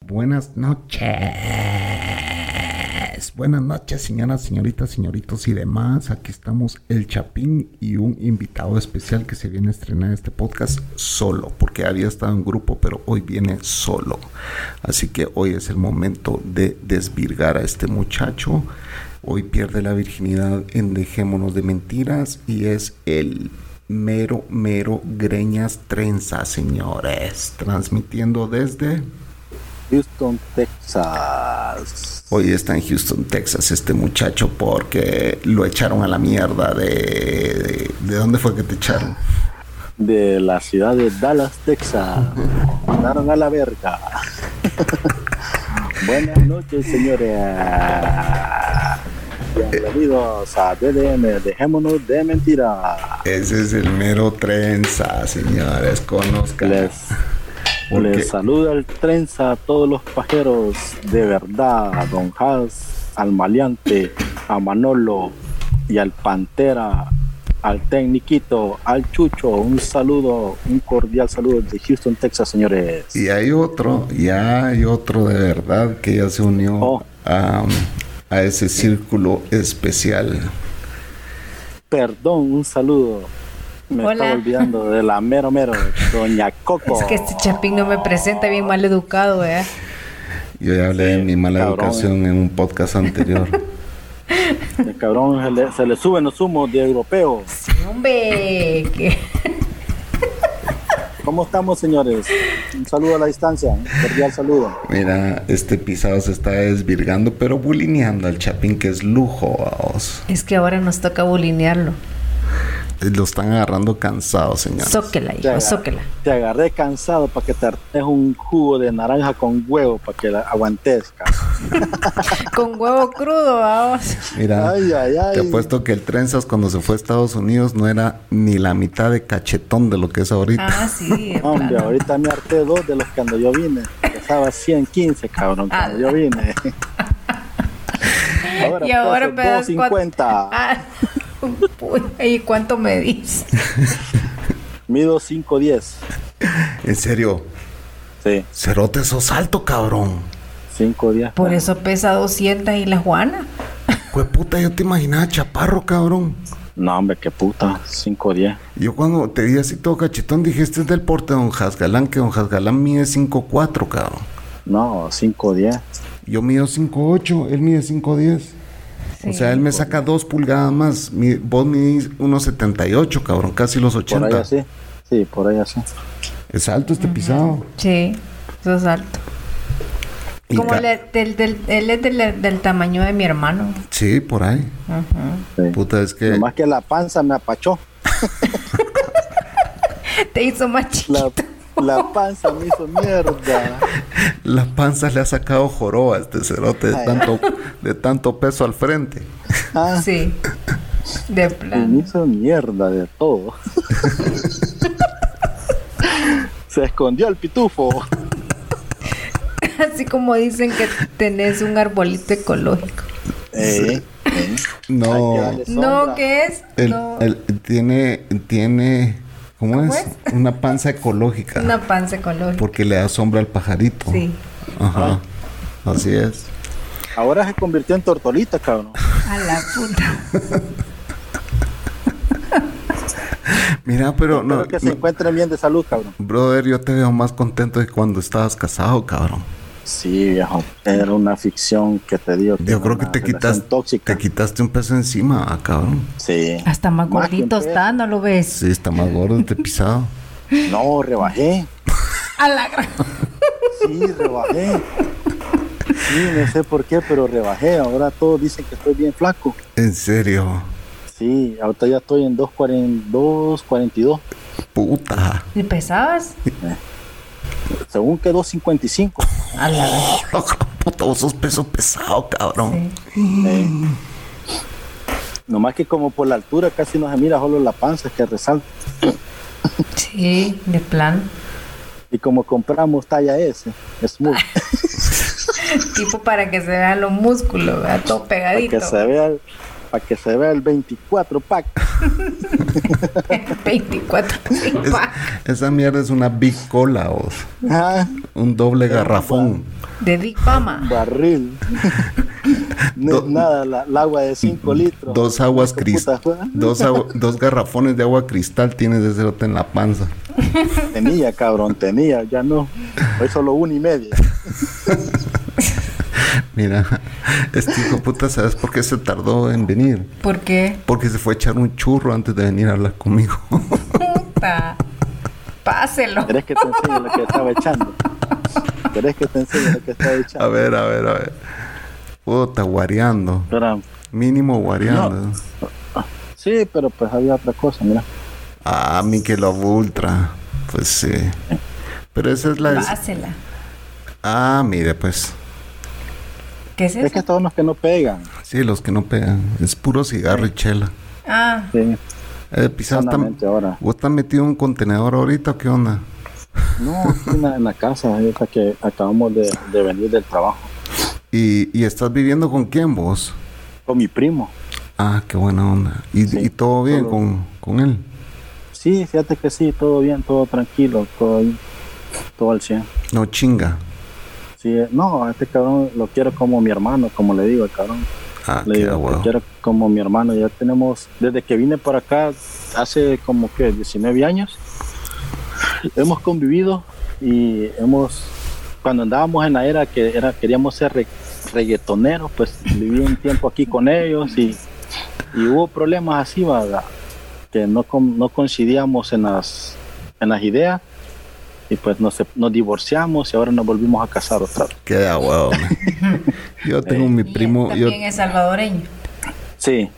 Buenas noches. Buenas noches, señoras, señoritas, señoritos y demás. Aquí estamos el Chapín y un invitado especial que se viene a estrenar este podcast solo, porque había estado en grupo, pero hoy viene solo. Así que hoy es el momento de desvirgar a este muchacho. Hoy pierde la virginidad en Dejémonos de Mentiras y es el mero, mero Greñas Trenza, señores. Transmitiendo desde... Houston, Texas. Hoy está en Houston, Texas, este muchacho porque lo echaron a la mierda de... ¿De, de dónde fue que te echaron? De la ciudad de Dallas, Texas. Mandaron a la verga. Buenas noches, señores. Bienvenidos a DDM, dejémonos de mentira. Ese es el mero trenza, señores. Conozcan. Les, Porque- les saluda el trenza a todos los pajeros de verdad, a Don Has, al maleante, a Manolo y al Pantera, al Tecniquito, al Chucho. Un saludo, un cordial saludo de Houston, Texas, señores. Y hay otro, ya hay otro de verdad que ya se unió Oh. a, a ese círculo especial. Perdón, un saludo. Me Hola. estaba olvidando de la mero mero, Doña Coco. Es que este chapín no me presenta bien mal educado, ¿eh? Yo ya hablé de mi mala cabrón, educación en un podcast anterior. El cabrón se le, se le suben los humos de europeo. Sí, hombre. que- ¿Cómo estamos, señores? Un saludo a la distancia, un cordial saludo. Mira, este pisado se está desvirgando, pero bulineando al chapín, que es lujo. vamos. Es que ahora nos toca bulinearlo. Lo están agarrando cansado, señor. Zóquela, Te, hijo, aga- zóquela. te agarré cansado para que te hartes un jugo de naranja con huevo para que la aguantes. cabrón. Con huevo crudo, vamos. Mira, Ay, ay, ay. te apuesto que el Trenzas cuando se fue a Estados Unidos no era ni la mitad de cachetón de lo que es ahorita. Ah, sí. Hombre, plano. ahorita me harté dos de los que cuando yo vine. Pesaba 115, cabrón, cuando yo vine. ahora Y ahora peso me das 250. ¿Y cuánto medís? Mido 5'10. En serio, Sí, cerote, sos alto, cabrón. 5'10. Por eso pesa 200 y la Juana. Pues puta, yo te imaginaba chaparro, cabrón. No, hombre, qué puta. 5'10. Yo cuando te vi así todo cachetón dije, este es del porte de Don Jasgalán, que Don Jasgalán mide 5'4", cabrón. No, 5'10. Yo mido 5'8", él mide 5'10". O sea, él me saca dos pulgadas más. Mi- vos midís 1.78, cabrón, casi los Por ahí 80. así. Sí, por ahí así. Es alto este pisado. Sí, eso es alto. Y Como el, del, del- él es del, del tamaño de mi hermano. Sí, por ahí. Sí. Puta, es que... Nomás que la panza me apachó. Te hizo más chiquito. La, la panza me hizo mierda. La panza le ha sacado joroba a este cerote de Ay. tanto, de tanto peso al frente. Ah, Sí. De me plano. hizo mierda de todo. Se escondió el pitufo. Así como dicen que tenés un arbolito ecológico. Eh, eh. No, que No. ¿qué es? el, no, el- tiene, tiene, ¿cómo, ¿Cómo es? Una panza ecológica. una panza ecológica. Porque le da sombra al pajarito. Sí. Ajá. Así es. Ahora se convirtió en tortolita, cabrón. A la puta. Mira, pero no, Espero que se encuentren bien de salud, cabrón. brother, yo te veo más contento de cuando estabas casado, cabrón. Sí, viejo. Era una ficción que te dio. Yo creo que te quitas, tóxica. te quitaste un peso encima, ah, cabrón. Sí. Hasta más gordito está, ¿no lo ves? Sí, está más gordo este pisado. No, rebajé. A la gran. Sí, rebajé. Sí, no sé por qué, pero rebajé. Ahora todos dicen que estoy bien flaco. En serio. Sí, ahorita ya estoy en 2.40 2.42. Puta. ¿Y pesabas? Según que 2.55. A la vez. Puta, vos sos peso pesado, cabrón. Sí. Eh, nomás que como por la altura casi no se mira, solo la panza que resalta. Sí, de plan. Y como compramos talla S, smooth, Tipo para que se vean los músculos, ¿verdad? Todo para pegadito. que se vea el, para que se vea el 24 pack. 24. Sí, Es- pa. esa mierda es una big cola. Ah, Un doble garrafón. De Big Mama. barril. No es nada, la, el agua de 5 litros. Dos aguas ¿Qué cristal. Dos, dos garrafones de agua cristal tienes de cerote en la panza. Tenía, cabrón, tenía, ya no. Hoy solo una y media. Mira, este hijo puta, ¿sabes por qué se tardó en venir? ¿Por qué? Porque se fue a echar un churro antes de venir a hablar conmigo. Puta. Páselo. ¿Querés que te enseñe lo que estaba echando? ¿Querés que te enseñe lo que estaba a echando? ver, a ver, a ver. Puta, guareando. Pero, Mínimo guareando. sí, pero pues había otra cosa, mira. Ah, Michelob Ultra. Pues sí. Pero esa es la... Pásela. Ah, mire, pues. ¿Qué es Es que eso? todos los que no pegan. Sí, los que no pegan. Es puro cigarro y chela. Ah, Sí, Eh, ahora. ¿Vos estás metido en un contenedor ahorita o qué onda? No, aquí en la, en la casa, ahorita que acabamos de, de venir del trabajo. ¿Y, ¿Y estás viviendo con quién vos? Con mi primo. Ah, qué buena onda. ¿Y, Sí, y todo bien todo. con, con él? Sí, fíjate que sí, todo bien, todo tranquilo, todo todo al 100. No chinga. Sí, no, a este cabrón lo quiero como mi hermano, como le digo al cabrón. Ah, Le digo, te quiero como mi hermano. Ya tenemos, desde que vine por acá, hace como que 19 años, hemos convivido y hemos, cuando andábamos en la era que era queríamos ser re- reggaetoneros, pues viví un tiempo aquí con ellos y, y hubo problemas así, ¿verdad? que no, no coincidíamos en las, en las ideas y pues nos, nos divorciamos y ahora nos volvimos a casar otra vez. Qué huevo. man. Yo tengo mi primo. Yo, también es salvadoreño. Sí,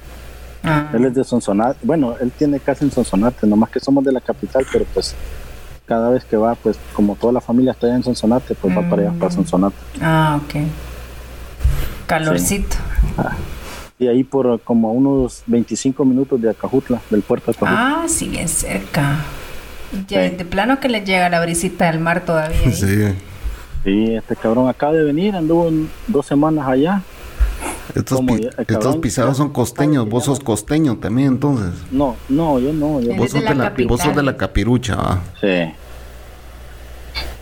Ah, Él es de Sonsonate. Bueno, él tiene casa en Sonsonate, nomás que somos de la capital, pero pues cada vez que va, pues como toda la familia está allá en Sonsonate, pues va para allá, para Sonsonate. ah, ok. Calorcito. Y ahí por como unos 25 minutos de Acajutla, del puerto de Acajutla. Ah, sí, bien cerca. Ya, Sí. De plano que le llega la brisita del mar todavía. sí. Sí, este cabrón acaba de venir, anduvo dos semanas allá. Estos, Como pi- ya- el estos cabrón pisados son costeños. Vos sos costeño también, entonces. No, no, yo no, yo Vos de sos la de la, vos sos de la capirucha, ¿va? Sí.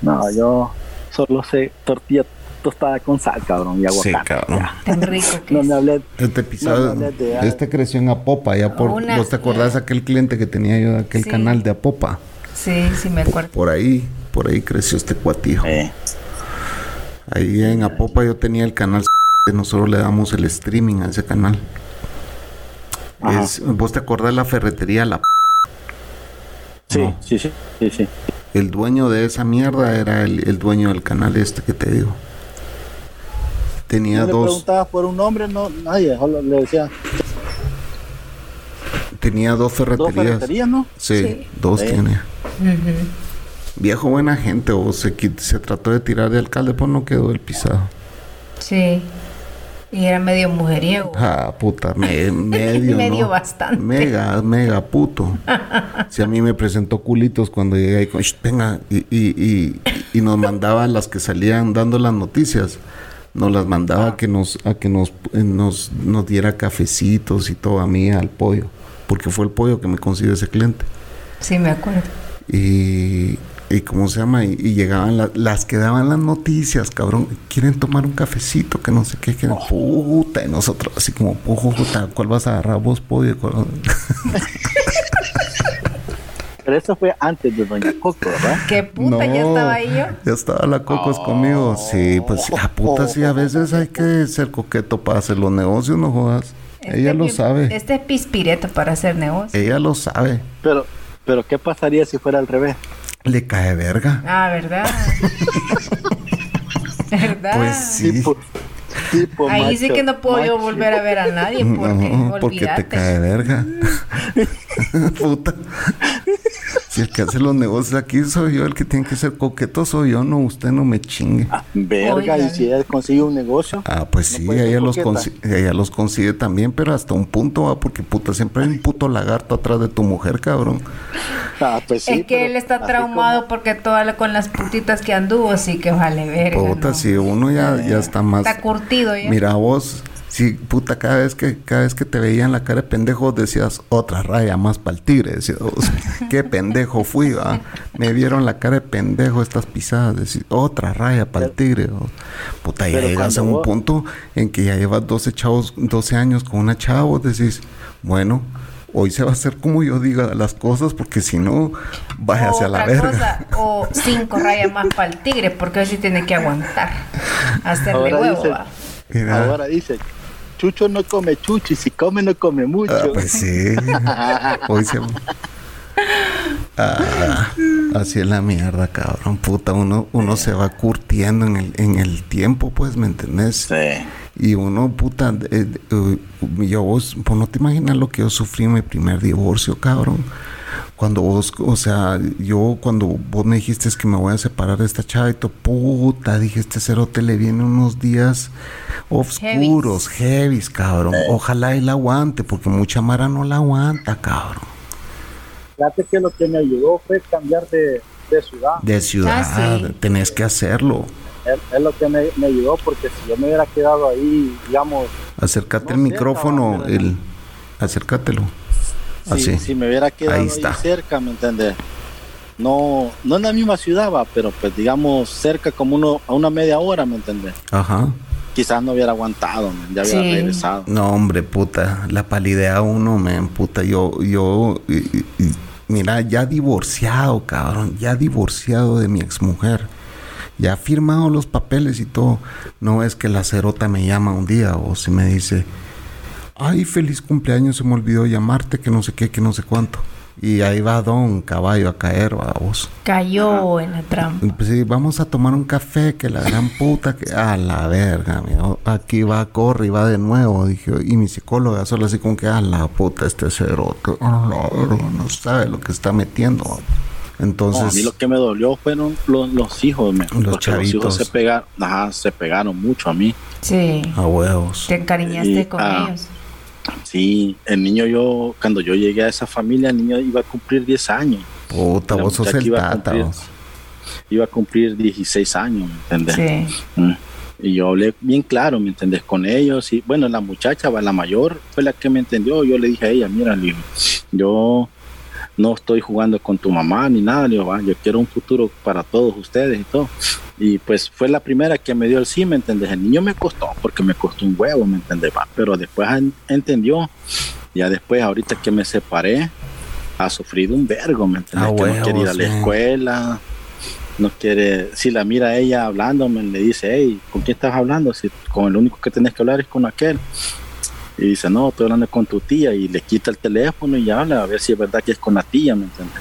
No, yo solo sé tortilla tostada con sal, cabrón, y Sí, aguacate. cabrón. Ya. Tan rico que No es. me hablé Este pisado, No, no, de- este creció en Apopa, ya por, Una- ¿vos te acordás de aquel cliente que tenía yo de aquel Sí. canal de Apopa? Sí, sí me acuerdo. Por ahí, por ahí creció este cuatijo. Eh, Ahí en Apopa yo tenía el canal que nosotros le damos el streaming a ese canal. Es- ¿Vos te acordás de la ferretería La P? sí, No. sí, sí, sí, sí. El dueño de esa mierda era el, el dueño del canal este que te digo. Tenía No le dos, preguntabas por un nombre, no, nadie, solo le decía tenía dos dos ferreterías. ferreterías, ¿no? Sí, Sí. dos Sí. tiene. Viejo buena gente, o se, se trató de tirar de alcalde, pues no quedó el pisado. Sí. Y era medio mujeriego. Ah, puta, me- medio, Medio ¿no? bastante. Mega, mega puto. Si a mí me presentó culitos cuando llegué ahí con, "Shh, venga, y, y, y, y nos mandaba las que salían dando las noticias. Nos las mandaba a que nos, a que nos, eh, nos, nos diera cafecitos y todo a mí, al pollo. Porque fue el pollo que me consiguió ese cliente. Sí, me acuerdo. Y, y ¿cómo se llama? Y, y llegaban la- las que daban las noticias, cabrón. Quieren tomar un cafecito, que no sé qué, que puta. Y nosotros así como, puta, ¿cuál vas a agarrar vos, pollo? ¿Cuál- Pero eso fue antes de Doña Coco, ¿verdad? ¿Qué puta? Ya estaba ahí yo. Ya estaba la cocos conmigo. Sí, pues a puta, sí, a veces hay que ser coqueto para hacer los negocios, no jodas. Ella Este lo pi- sabe. Este es pispireto para hacer negocio. Ella lo sabe. Pero, pero ¿qué pasaría si fuera al revés? Le cae verga. Ah, ¿verdad? ¿Verdad? Pues sí. Tipo, tipo Ahí sí que no puedo yo volver a ver a nadie porque No, porque te cae verga. Puta. Si el que hace los negocios aquí soy yo, el que tiene que ser coqueto soy yo, no, usted no me chingue. Verga, Oigan. y si él consigue un negocio. Ah, pues No sí, ella los, ella los consigue también, pero hasta un punto, ¿va? porque puta, siempre hay un puto lagarto atrás de tu mujer, cabrón. Ah, pues sí, es que él está traumado porque toda la- con las putitas que anduvo, sí que vale verga. Puta, ¿no? si uno ya, ya está más... Está curtido ya. Mira vos, si puta, cada vez que cada vez que te veían la cara de pendejo decías otra raya más para el tigre, decías, vos, qué pendejo fui, va. Me vieron la cara de pendejo estas pisadas, decís, otra raya para el tigre. vos. Puta, ya Pero llegas a un vos- punto en que ya llevas 12 chavos, 12 años con una chava, vos decís, bueno, hoy se va a hacer como yo diga las cosas, porque si no, váyase a la verga. cosa, o cinco rayas más para el tigre, porque hoy sí tiene que aguantar. Hacerle Ahora huevo, dice- va. Mira. Ahora dice, Chucho no come chucho y si come no come mucho. Ah, pues sí. Hoy se. Ah, así es la mierda, cabrón. Puta, uno, uno se va curtiendo en el, en el tiempo, pues, ¿me entendés? Sí. Y uno, puta, eh, eh, yo vos, vos no te imaginas lo que yo sufrí en mi primer divorcio, cabrón. Cuando vos, o sea, yo cuando vos me dijiste que me voy a separar de esta chava y todo, puta, dije, este cerote le viene unos días oscuros, heavies, cabrón. Ojalá él la aguante, porque mucha mara no la aguanta, cabrón. Fíjate que lo que me ayudó fue cambiar de, de ciudad. De ciudad, Ah, sí. tenés que hacerlo. Es, es lo que me, me ayudó porque si yo me hubiera quedado ahí, digamos, Acércate No el sé, micrófono, cabrón, el, acércatelo. Si, Así. si me hubiera quedado Ahí cerca, ¿me entiendes? No, no en la misma ciudad, va, pero pues digamos cerca como uno, a una media hora, ¿me entiendes? Ajá. Quizás no hubiera aguantado, man, ya hubiera Sí. regresado. No, hombre, puta, la palidea uno, me puta, yo, yo, y- mira, ya divorciado, cabrón, ya divorciado de mi exmujer, ya firmado los papeles y todo, no es que la cerota me llama un día o si me dice, ay, feliz cumpleaños, se me olvidó llamarte, que no sé qué, que no sé cuánto. Y ahí va Don Caballo a caer, vamos. Cayó en la trampa. Pues sí, vamos a tomar un café, que la gran puta, que a la verga, mira, aquí va, corre y va de nuevo, dije, y mi psicóloga solo así como que, a la puta, este cerote, a la verga, no sabe lo que está metiendo. Entonces, a mí lo que me dolió fueron los, los hijos, me, Los chavitos. hijos se pegaron, ajá, se pegaron mucho a mí. Sí. a huevos. Te encariñaste Y, con ah, ellos. Sí, el niño yo, cuando yo llegué a esa familia, el niño iba a cumplir 10 años, Puta, la vos sos el iba a cumplir. vos. iba a cumplir 16 años, ¿me entiendes? Sí. Mm. Y yo hablé bien claro, ¿me entendés? Con ellos. Y bueno, la muchacha, la mayor, fue la que me entendió. Yo le dije a ella, mira, le digo, yo no estoy jugando con tu mamá ni nada, le digo, va, yo quiero un futuro para todos ustedes y todo. Y pues fue la primera que me dio el sí, ¿me entendés? El niño me costó, porque me costó un huevo, ¿me entendés? Pero después en- entendió. Ya después, ahorita que me separé, ha sufrido un vergo, ¿me entendés? Ah, que no quiere ir a la escuela, no quiere, si la mira ella hablándome, le dice, hey, ¿con quién estás hablando? Si con el único que tenés que hablar es con aquel. Y dice, no, estoy hablando con tu tía. Y le quita el teléfono y habla a ver si es verdad que es con la tía, ¿me entiendes?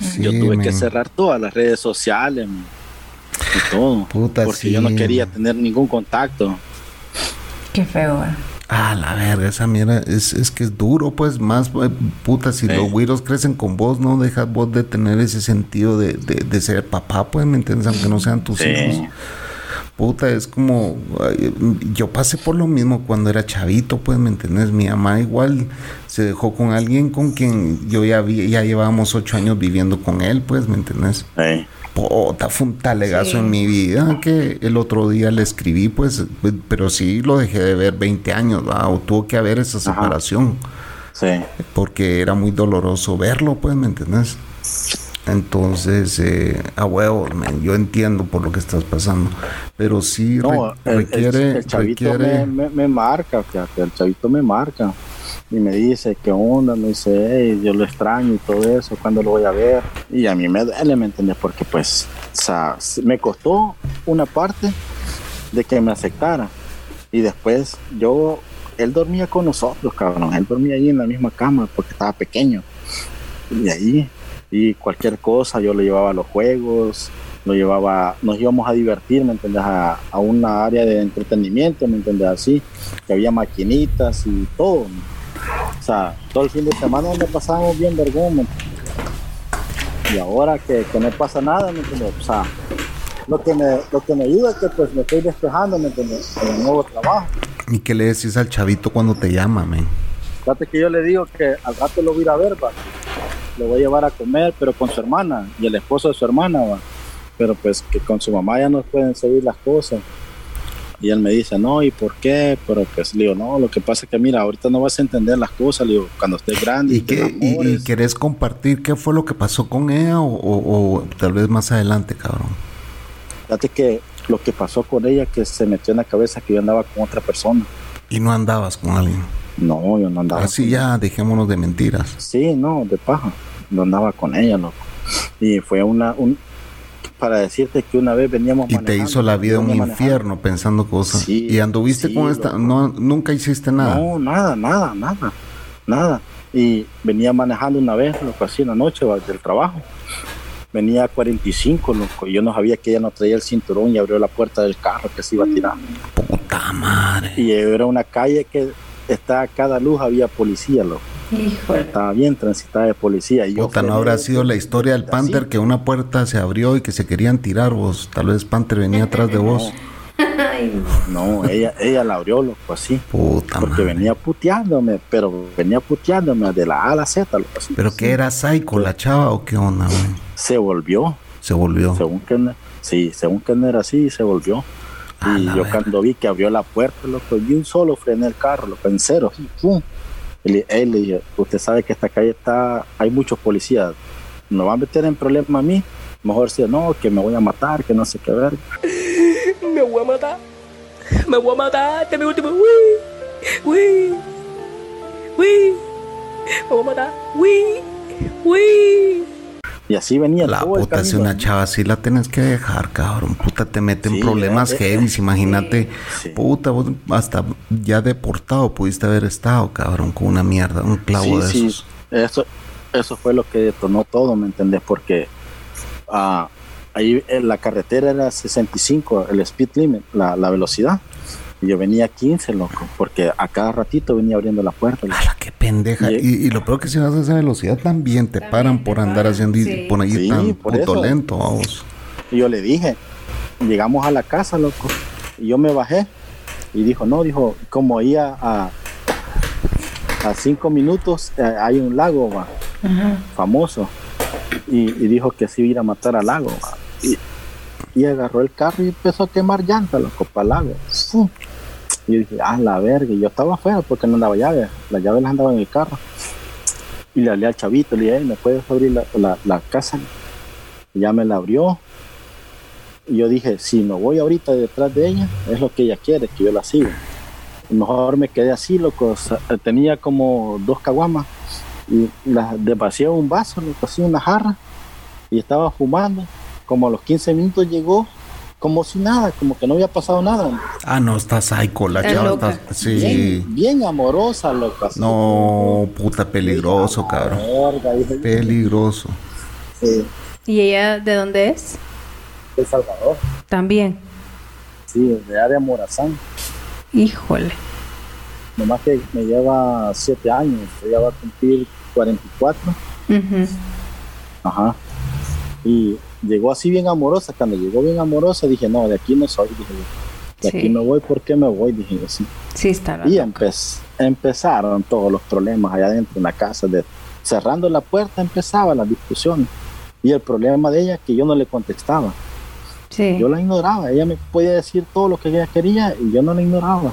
Sí, Yo tuve que cerrar todas las redes sociales man, y todo. Puta, porque sí, yo no quería tener ningún contacto. Qué feo, ¿eh? Ah, la verga, esa mierda es, es que es duro, pues más, eh, puta, si Sí. los güiros crecen con vos, no dejas vos de tener ese sentido de, de, de ser papá, pues, ¿me entiendes? Aunque no sean tus Sí. hijos. Puta, es como, yo pasé por lo mismo cuando era chavito, pues, ¿me entiendes? Mi mamá igual se dejó con alguien con quien yo ya, vi, ya llevábamos ocho años viviendo con él, pues, ¿me entiendes? Eh, Puta, fue un talegazo Sí. en mi vida que el otro día le escribí, pues, pero sí lo dejé de ver 20 años, ¿va? o tuvo que haber esa separación, sí. porque era muy doloroso verlo, pues, ¿me entendés? Entonces, eh, a huevos, man, yo entiendo por lo que estás pasando, pero sí re- No, el, el- requiere, el chavito requiere, me, me- me marca, fíjate, el chavito me marca y me dice qué onda, me dice, yo lo extraño y todo eso, ¿cuándo lo voy a ver? Y a mí me duele, ¿me entiendes? Porque pues, me costó una parte de que me aceptara y después yo, él dormía con nosotros, cabrón, él dormía ahí en la misma cama porque estaba pequeño y ahí, y cualquier cosa yo le llevaba a los juegos, lo llevaba, nos íbamos a divertir, ¿me entiendes? A, una área de entretenimiento, ¿me entiendes? Así, que había maquinitas y todo. O sea, todo el fin de semana nos pasábamos bien vergüenza. Y ahora que, que no pasa nada, ¿me entiendes? O sea, lo que me, lo que me ayuda es que pues me estoy despejando, ¿me entiendes? En el nuevo trabajo. ¿Y qué le decís al chavito cuando te llama, men? Fíjate que yo le digo que al rato lo voy a ir a ver, va. Lo voy a llevar a comer, pero con su hermana y el esposo de su hermana, va. Pero pues que con su mamá ya no pueden seguir las cosas. Y él me dice, no, ¿y por qué? Pero pues le digo, no, lo que pasa es que mira, ahorita no vas a entender las cosas, le digo, cuando estés grande. ¿Y, qué, y, y enamores". querés compartir qué fue lo que pasó con ella o, o- o tal vez más adelante, cabrón? Fíjate que lo que pasó con ella, que se metió en la cabeza que yo andaba con otra persona. Y no andabas con alguien. No, yo no andaba. Así ya, dejémonos de mentiras. Sí, no, de paja. No andaba con ella, loco. Y fue una, un, para decirte que una vez veníamos Y te hizo la vida un manejando. infierno pensando cosas. Sí, y anduviste sí, con esta, loco. no, nunca hiciste nada. No, nada, nada, nada, nada. Y venía manejando una vez, loco, así en la noche del trabajo. Venía a 45, loco. Y yo no sabía que ella no traía el cinturón y abrió la puerta del carro que se iba a tirar. Puta madre. Y era una calle que está a cada luz había policía, loco. Híjole. Estaba bien transitada de policía. Y yo Puta, no habrá sido la historia del así. Panther que una puerta se abrió y que se querían tirar vos. Tal vez Panther venía atrás de vos. No, ella, ella la abrió, loco, así. Puta Porque madre. venía puteándome, pero venía puteándome de la A a la Z, loco, así. ¿Pero qué era psycho la chava o qué onda, güey? Se volvió. Se volvió. Según que sí, según que no era así, se volvió. Y yo cuando vi que abrió la puerta, loco, y un solo frené el carro, loco, en cero, así, pum. Le, eh, le dije, usted sabe que esta calle está, hay muchos policías, no va a meter en problema a mí, mejor si no, que me voy a matar, que no sé qué ver. Me voy a matar. Me voy a matar. Este es mi último. Uy. Uy. Uy. Me voy a matar. Uy. Uy. Y así venía La todo el puta, si camino. una chava así la tenés que dejar, cabrón. Puta, te mete en Sí, problemas eh, eh, heavy. Imagínate, Sí. puta, vos hasta ya deportado pudiste haber estado, cabrón, con una mierda, un clavo Sí, de sí, esos. Eso, eso fue lo que detonó todo, ¿me entendés? Porque ah, ahí en la carretera era 65, el speed limit, la, la velocidad. Y yo venía a 15, loco, porque a cada ratito venía abriendo la puerta. loco. Ala, qué pendeja. Y- Y, y lo peor que si vas a esa velocidad también te También paran te por andar paran, haciendo y sí. por ahí Sí, tan por puto eso. lento, vamos. Y yo le dije, llegamos a la casa, loco. Y yo me bajé y dijo, no, dijo, como ahí a, a, a cinco minutos eh, hay un lago, va. Famoso y, y dijo que se iba a ir a matar al lago va. y, y agarró el carro y empezó a quemar llantas loco para el lago ¡Fum! Y yo dije ah la verga y yo estaba afuera porque no andaba llave. Las llaves las andaba en el carro. Y le hablé al chavito le dije "Ey, me puedes abrir la, la- casa y ya me la abrió. Y yo dije si no voy ahorita detrás de ella es lo que ella quiere que yo la siga mejor me quedé así loco. O tenía como dos caguamas. Y la desvacié un vaso, le pasé una jarra y estaba fumando. Como a los 15 minutos llegó como si nada, como que no había pasado nada. Ah, no, está psycho, la chava loca. está. Sí. Bien, bien amorosa, loco. así. No, puta, peligroso, cabrón. Verga, dije, Peligroso. sí, ¿Y ella de dónde es? El Salvador, También. sí, de área Morazán. Híjole. Nomás que me lleva 7 años, ella va a cumplir 44. Ujú. Ajá. Y llegó así bien amorosa. Cuando llegó bien amorosa, dije, no, de aquí no soy. Dije, de Sí. aquí no voy, ¿por qué me voy? Dije yo, sí. Sí, está. Y empez- empezaron todos los problemas allá adentro en la casa. De, cerrando la puerta empezaban las discusiones. Y el problema de ella que yo no le contestaba. Sí. Yo la ignoraba. Ella me podía decir todo lo que ella quería y yo no la ignoraba.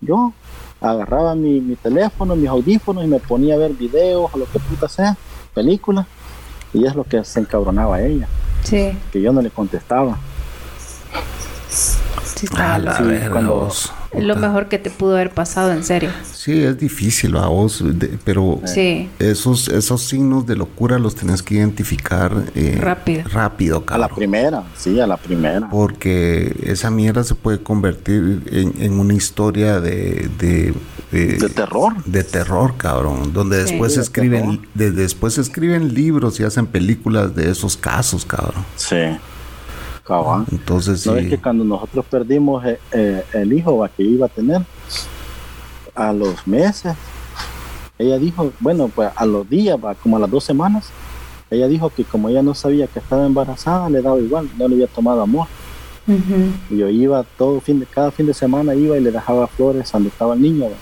Yo agarraba mi, mi teléfono, mis audífonos y me ponía a ver videos o lo que puta sea, películas. Y es lo que se encabronaba ella, Sí. que yo no le contestaba. Sí, está A la sí, cuando- vos. Es lo mejor que te pudo haber pasado, en serio. Sí, es difícil a vos, de- pero Sí. esos, esos signos de locura los tenés que identificar eh, Rápido. rápido, A la primera, sí, a la primera. Porque esa mierda se puede convertir en, en una historia de, de, de- De terror. de terror, cabrón. Donde Sí. después escriben, después escriben libros y hacen películas de esos casos, cabrón. Sí. Cabal. Entonces, No sí. es que cuando nosotros perdimos eh, eh, el hijo va, que iba a tener, a los meses, ella dijo, bueno, pues a los días, va, como a las dos semanas, ella dijo que como ella no sabía que estaba embarazada, le daba igual, no le había tomado amor. Y yo iba todo fin de, cada fin de semana iba y le dejaba flores donde estaba el niño. va.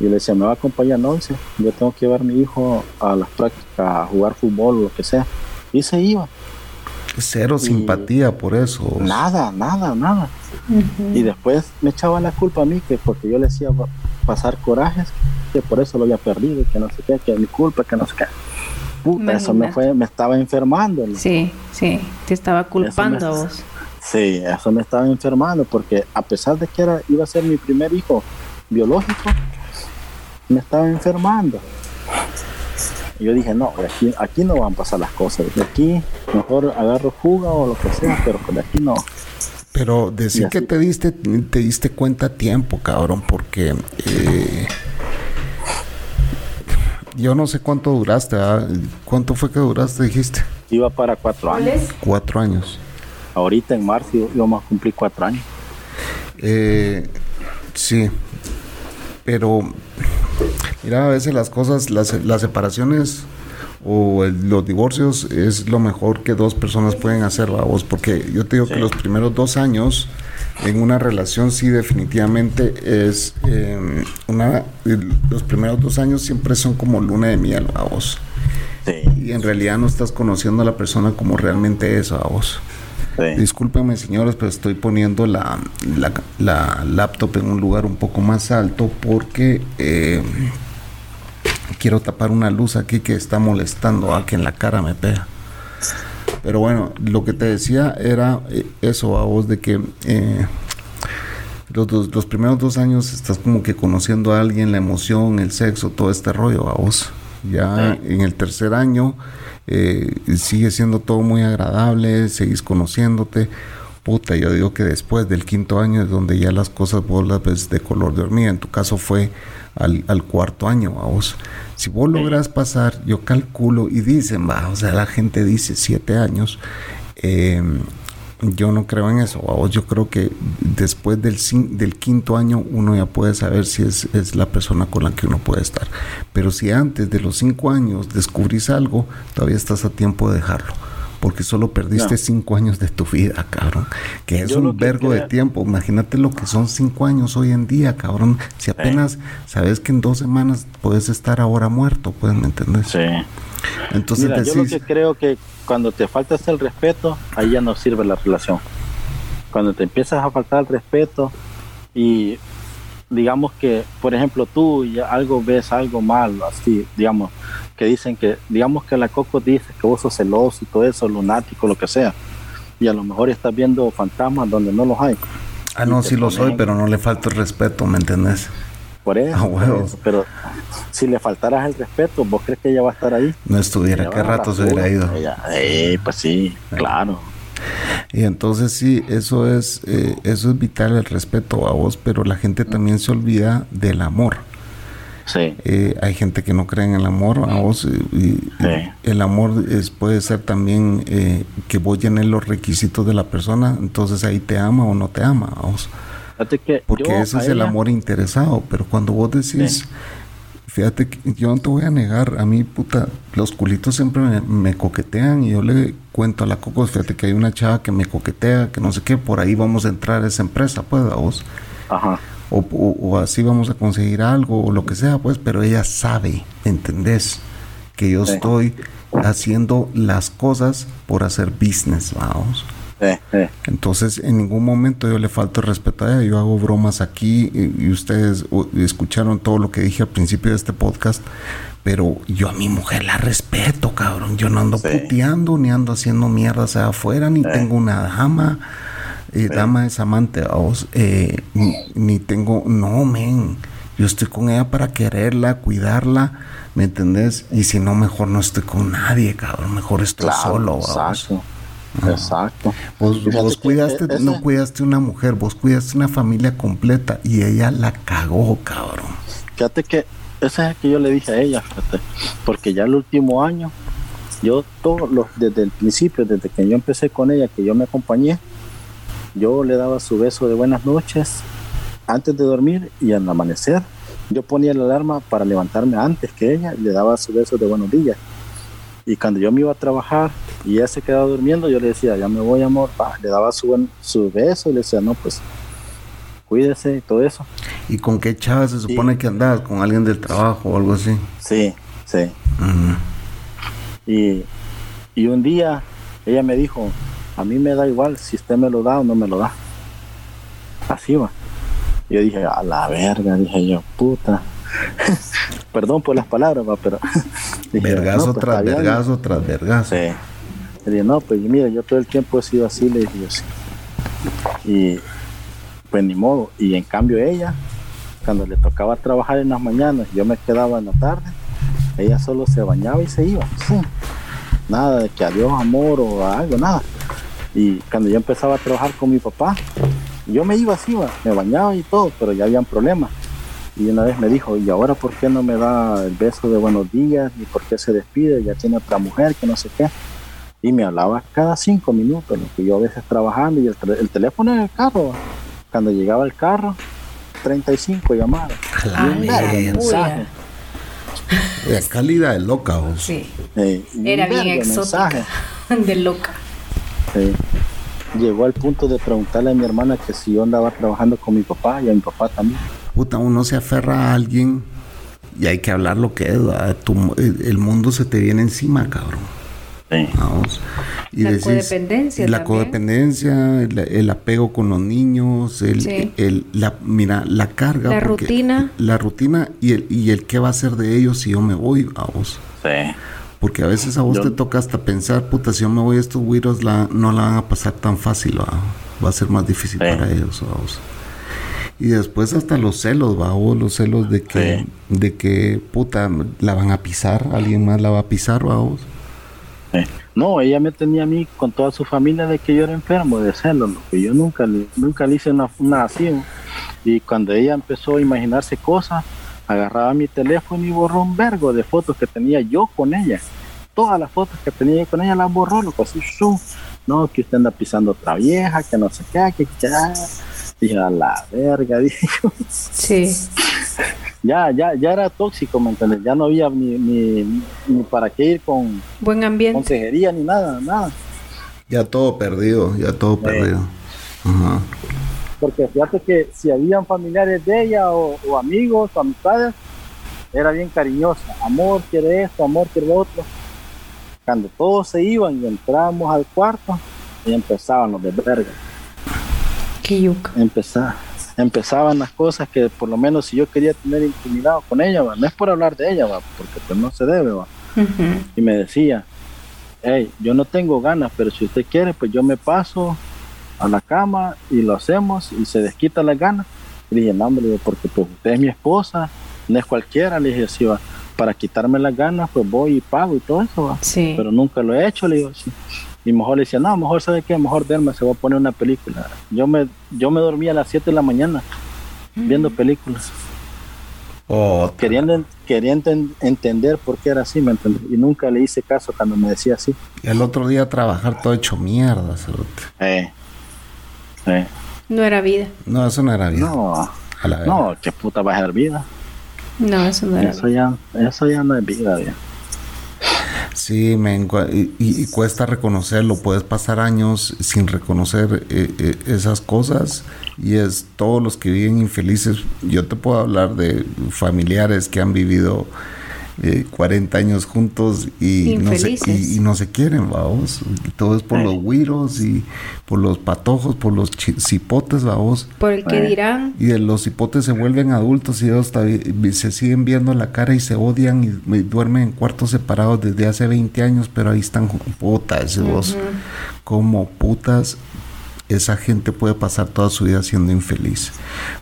Y le decía, me va a acompañar a 11, yo tengo que llevar a mi hijo a las prácticas, a jugar fútbol o lo que sea. Y se iba. Cero simpatía por eso. Nada, nada, nada. Y después me echaba la culpa a mí, que porque yo le hacía pa- pasar corajes, que por eso lo había perdido, y que no sé qué, que es mi culpa, que no sé qué. Puta, eso me fue, me estaba enfermando. ¿no? Sí, sí, te estaba culpando a vos. Sí, eso me estaba enfermando, porque a pesar de que era, iba a ser mi primer hijo biológico, me estaba enfermando. Y yo dije, no, aquí, aquí no van a pasar las cosas. De aquí mejor agarro fuga o lo que sea, pero de aquí no. Pero decir que te diste, te diste cuenta a tiempo, cabrón, porque eh, yo no sé cuánto duraste, ¿ah? ¿cuánto fue que duraste? Dijiste Iba para cuatro años. cuatro años. Ahorita en marzo íbamos a cumplir cuatro años. Eh, sí, pero mira, a veces las cosas, las, las separaciones o el- los divorcios es lo mejor que dos personas pueden hacer, vos, porque yo te digo que Sí. los primeros dos años en una relación sí definitivamente es eh, una, los primeros dos años siempre son como luna de miel, a vos. Sí, Y en realidad no estás conociendo a la persona como realmente es, a vos. sí. Discúlpenme señores, pero estoy poniendo la, la, la laptop en un lugar un poco más alto porque eh, quiero tapar una luz aquí que está molestando a que en la cara me pega. Pero bueno, lo que te decía era eh, eso a vos de que eh, los, dos- los primeros dos años estás como que conociendo a alguien, la emoción, el sexo, todo este rollo a vos. Ya en el tercer año eh, sigue siendo todo muy agradable, seguís conociéndote. Puta, yo digo que después del quinto año es donde ya las cosas vos las ves de color de hormiga. En tu caso fue al, al cuarto año, a vos. Si vos logras pasar, yo calculo y dicen, va, o sea, la gente dice siete años. eh, yo no creo en eso. vamos. Yo creo que después del, cin- del quinto año uno ya puede saber si es, es la persona con la que uno puede estar. Pero si antes de los cinco años descubrís algo, todavía estás a tiempo de dejarlo. Porque solo perdiste No. cinco años de tu vida, cabrón. Que es Yo un vergo de tiempo. Imagínate lo que son cinco años hoy en día, cabrón. Si apenas sabes que en dos semanas puedes estar ahora muerto, pues, ¿me entendés? Sí. Entonces Mira, yo lo que creo que cuando te faltas el respeto, ahí ya no sirve la relación. Cuando te empiezas a faltar el respeto y digamos que, por ejemplo, tú ya algo ves algo malo, así, digamos, que dicen que, digamos que la Coco dice que vos sos celoso y todo eso, lunático, lo que sea, y a lo mejor estás viendo fantasmas donde no los hay. ah, no, sí lo soy, pero no le falta el respeto, ¿me entendés? Por eso, Ah, por eso, pero si le faltaras el respeto, ¿vos crees que ella va a estar ahí? No estuviera, qué rato se hubiera ido. Ella, eh, pues sí, claro. Y entonces sí, eso es, eh, eso es vital el respeto a vos, pero la gente también se olvida del amor. Sí, Eh, hay gente que no cree en el amor a vos y, el amor es, puede ser también eh, que vos llenes los requisitos de la persona, entonces ahí te ama o no te ama a vos. Fíjate que Porque ese es el amor interesado, pero cuando vos decís, Sí. fíjate que yo no te voy a negar, a mí puta, los culitos siempre me, me coquetean y yo le cuento a la Coco, fíjate que hay una chava que me coquetea, que no sé qué, por ahí vamos a entrar a esa empresa, pues a vos. Ajá, O, o- o así vamos a conseguir algo o lo que sea, pues, pero ella sabe, ¿entendés? Que yo Sí. estoy haciendo las cosas por hacer business, vamos. eh, eh, Entonces, en ningún momento yo le falto el respeto a ella. Yo hago bromas aquí y, y ustedes o- escucharon todo lo que dije al principio de este podcast. Pero yo a mi mujer la respeto, cabrón. Yo no ando Sí. puteando ni ando haciendo mierdas allá afuera, ni tengo una dama. Eh, Dama es amante, vamos, eh, ni, ni tengo, no, men. Yo estoy con ella para quererla, cuidarla, ¿me entendés? Y si no, mejor no estoy con nadie, cabrón. Mejor estoy claro, solo, exacto, exacto. Vos, vos cuidaste, e- no ese- cuidaste una mujer, vos cuidaste una familia completa y ella la cagó, cabrón. Fíjate que ese es que yo le dije a ella, fíjate, porque ya el último año, yo todos los, desde el principio, desde que yo empecé con ella, que yo me acompañé, yo le daba su beso de buenas noches antes de dormir y al amanecer. Yo ponía la alarma para levantarme antes que ella y le daba su beso de buenos días. Y cuando yo me iba a trabajar y ella se quedaba durmiendo, yo le decía, ya me voy, amor. Pa, le daba su, buen- su beso y le decía, no, pues cuídese y todo eso. ¿Y con qué chava se supone que andabas? ¿Con alguien del trabajo o algo así? Sí, sí. Y, y un día ella me dijo, a mí me da igual si usted me lo da o no me lo da. Así va. Yo dije, a la verga, dije yo, puta. Perdón por las palabras, va, pero... dije, Vergazo "No, pues, tras está bien". vergazo tras vergazo. Sí. Le dije, no, pues mira, yo todo el tiempo he sido así, le dije yo sí. Y pues ni modo. Y en cambio ella, cuando le tocaba trabajar en las mañanas, yo me quedaba en la tarde, ella solo se bañaba y se iba. Sí. Nada de que adiós amor o algo, nada. Y cuando yo empezaba a trabajar con mi papá, yo me iba así, va, me bañaba y todo, pero ya habían problemas. Y una vez me dijo, ¿y ahora por qué no me da el beso de buenos días? ¿Y por qué se despide? Ya tiene otra mujer, que no sé qué. Y me hablaba cada cinco minutos, lo que yo a veces trabajando y el, tel- el teléfono en el carro. Cuando llegaba el carro, 35 llamadas. La. La calidad de loca, vos. Sí. Eh, Era bien exótica. mensajes. De loca. Sí. Llegó al punto de preguntarle a mi hermana que si yo andaba trabajando con mi papá y a mi papá también. Puta, uno se aferra a alguien y hay que hablar lo que es. Tu- el el mundo se te viene encima, cabrón. Sí. Vamos. Y La decís- codependencia La también. codependencia, el, el apego con los niños, el, Sí. el- la, mira, la carga. La rutina. La rutina y el, y el qué va a ser de ellos si yo me voy, vamos. Sí. Porque a veces a vos Yo- te toca hasta pensar, puta, si yo me voy, estos güiros la, no la van a pasar tan fácil, ¿va? va a ser más difícil Sí. para ellos, vamos. Y después hasta los celos, va, o los celos de que, Sí. de que, puta, la van a pisar, alguien más la va a pisar, va, vos. Sí. No, ella me tenía a mí con toda su familia de que yo era enfermo de celos, ¿no? que yo nunca nunca le hice una, una así. ¿no? Y cuando ella empezó a imaginarse cosas, agarraba mi teléfono y borró un vergo de fotos que tenía yo con ella. Todas las fotos que tenía yo con ella las borró, loco, así, ¡shum! No, que usted anda pisando otra vieja, que no sé qué, que ya. Dije, a la verga, dije yo. Sí. Ya, ya, ya era tóxico, ¿me entiendes? Ya no había ni, ni, ni para qué ir con Buen ambiente. consejería ni nada, nada. Ya todo perdido, ya todo perdido. Ajá. Porque fíjate que si habían familiares de ella o, o amigos o amistades, era bien cariñosa. Amor quiere esto, amor quiere lo otro. Cuando todos se iban y entrábamos al cuarto, y empezaban los de verga. Qué yuca. Empezaba, empezaban las cosas que por lo menos si yo quería tener intimidad con ella, va, no es por hablar de ella, va, porque pues no se debe, va. Y me decía, hey, yo no tengo ganas, pero si usted quiere, pues yo me paso a la cama y lo hacemos y se desquita las ganas. Y le dije, no, hombre, le digo, porque pues usted es mi esposa, no es cualquiera, le dije, sí, va, para quitarme las ganas, pues voy y pago y todo eso, va. Sí. Pero nunca lo he hecho, le digo, sí. Y mejor le decía, no, mejor sabe qué, mejor Derma se va a poner una película. Yo me, yo me dormía a las 7 de la mañana viendo películas Otra. queriendo, queriendo en- entender por qué era así, ¿me entiendes? Y nunca le hice caso cuando me decía así. Y el otro día trabajar todo hecho mierda, cerote. Eh, No era vida. No, eso no era bien. no, A la verga. no, qué puta va a ser vida. No, eso no era Eso vida. ya, eso ya no es vida. Sí, y, y- y cuesta reconocerlo. Puedes pasar años sin reconocer eh, eh, esas cosas y es todos los que viven infelices. Yo te puedo hablar de familiares que han vivido eh, 40 años juntos y no, se, y, y no se quieren, vamos. Y todo es por los güiros y por los patojos, por los cipotes, vamos. Por el que Eh. dirán. Y de los hipotes se vuelven adultos y ellos tabi- se siguen viendo la cara y se odian y, y duermen en cuartos separados desde hace 20 años, pero ahí están putas, vos. Como putas esa gente puede pasar toda su vida siendo infeliz.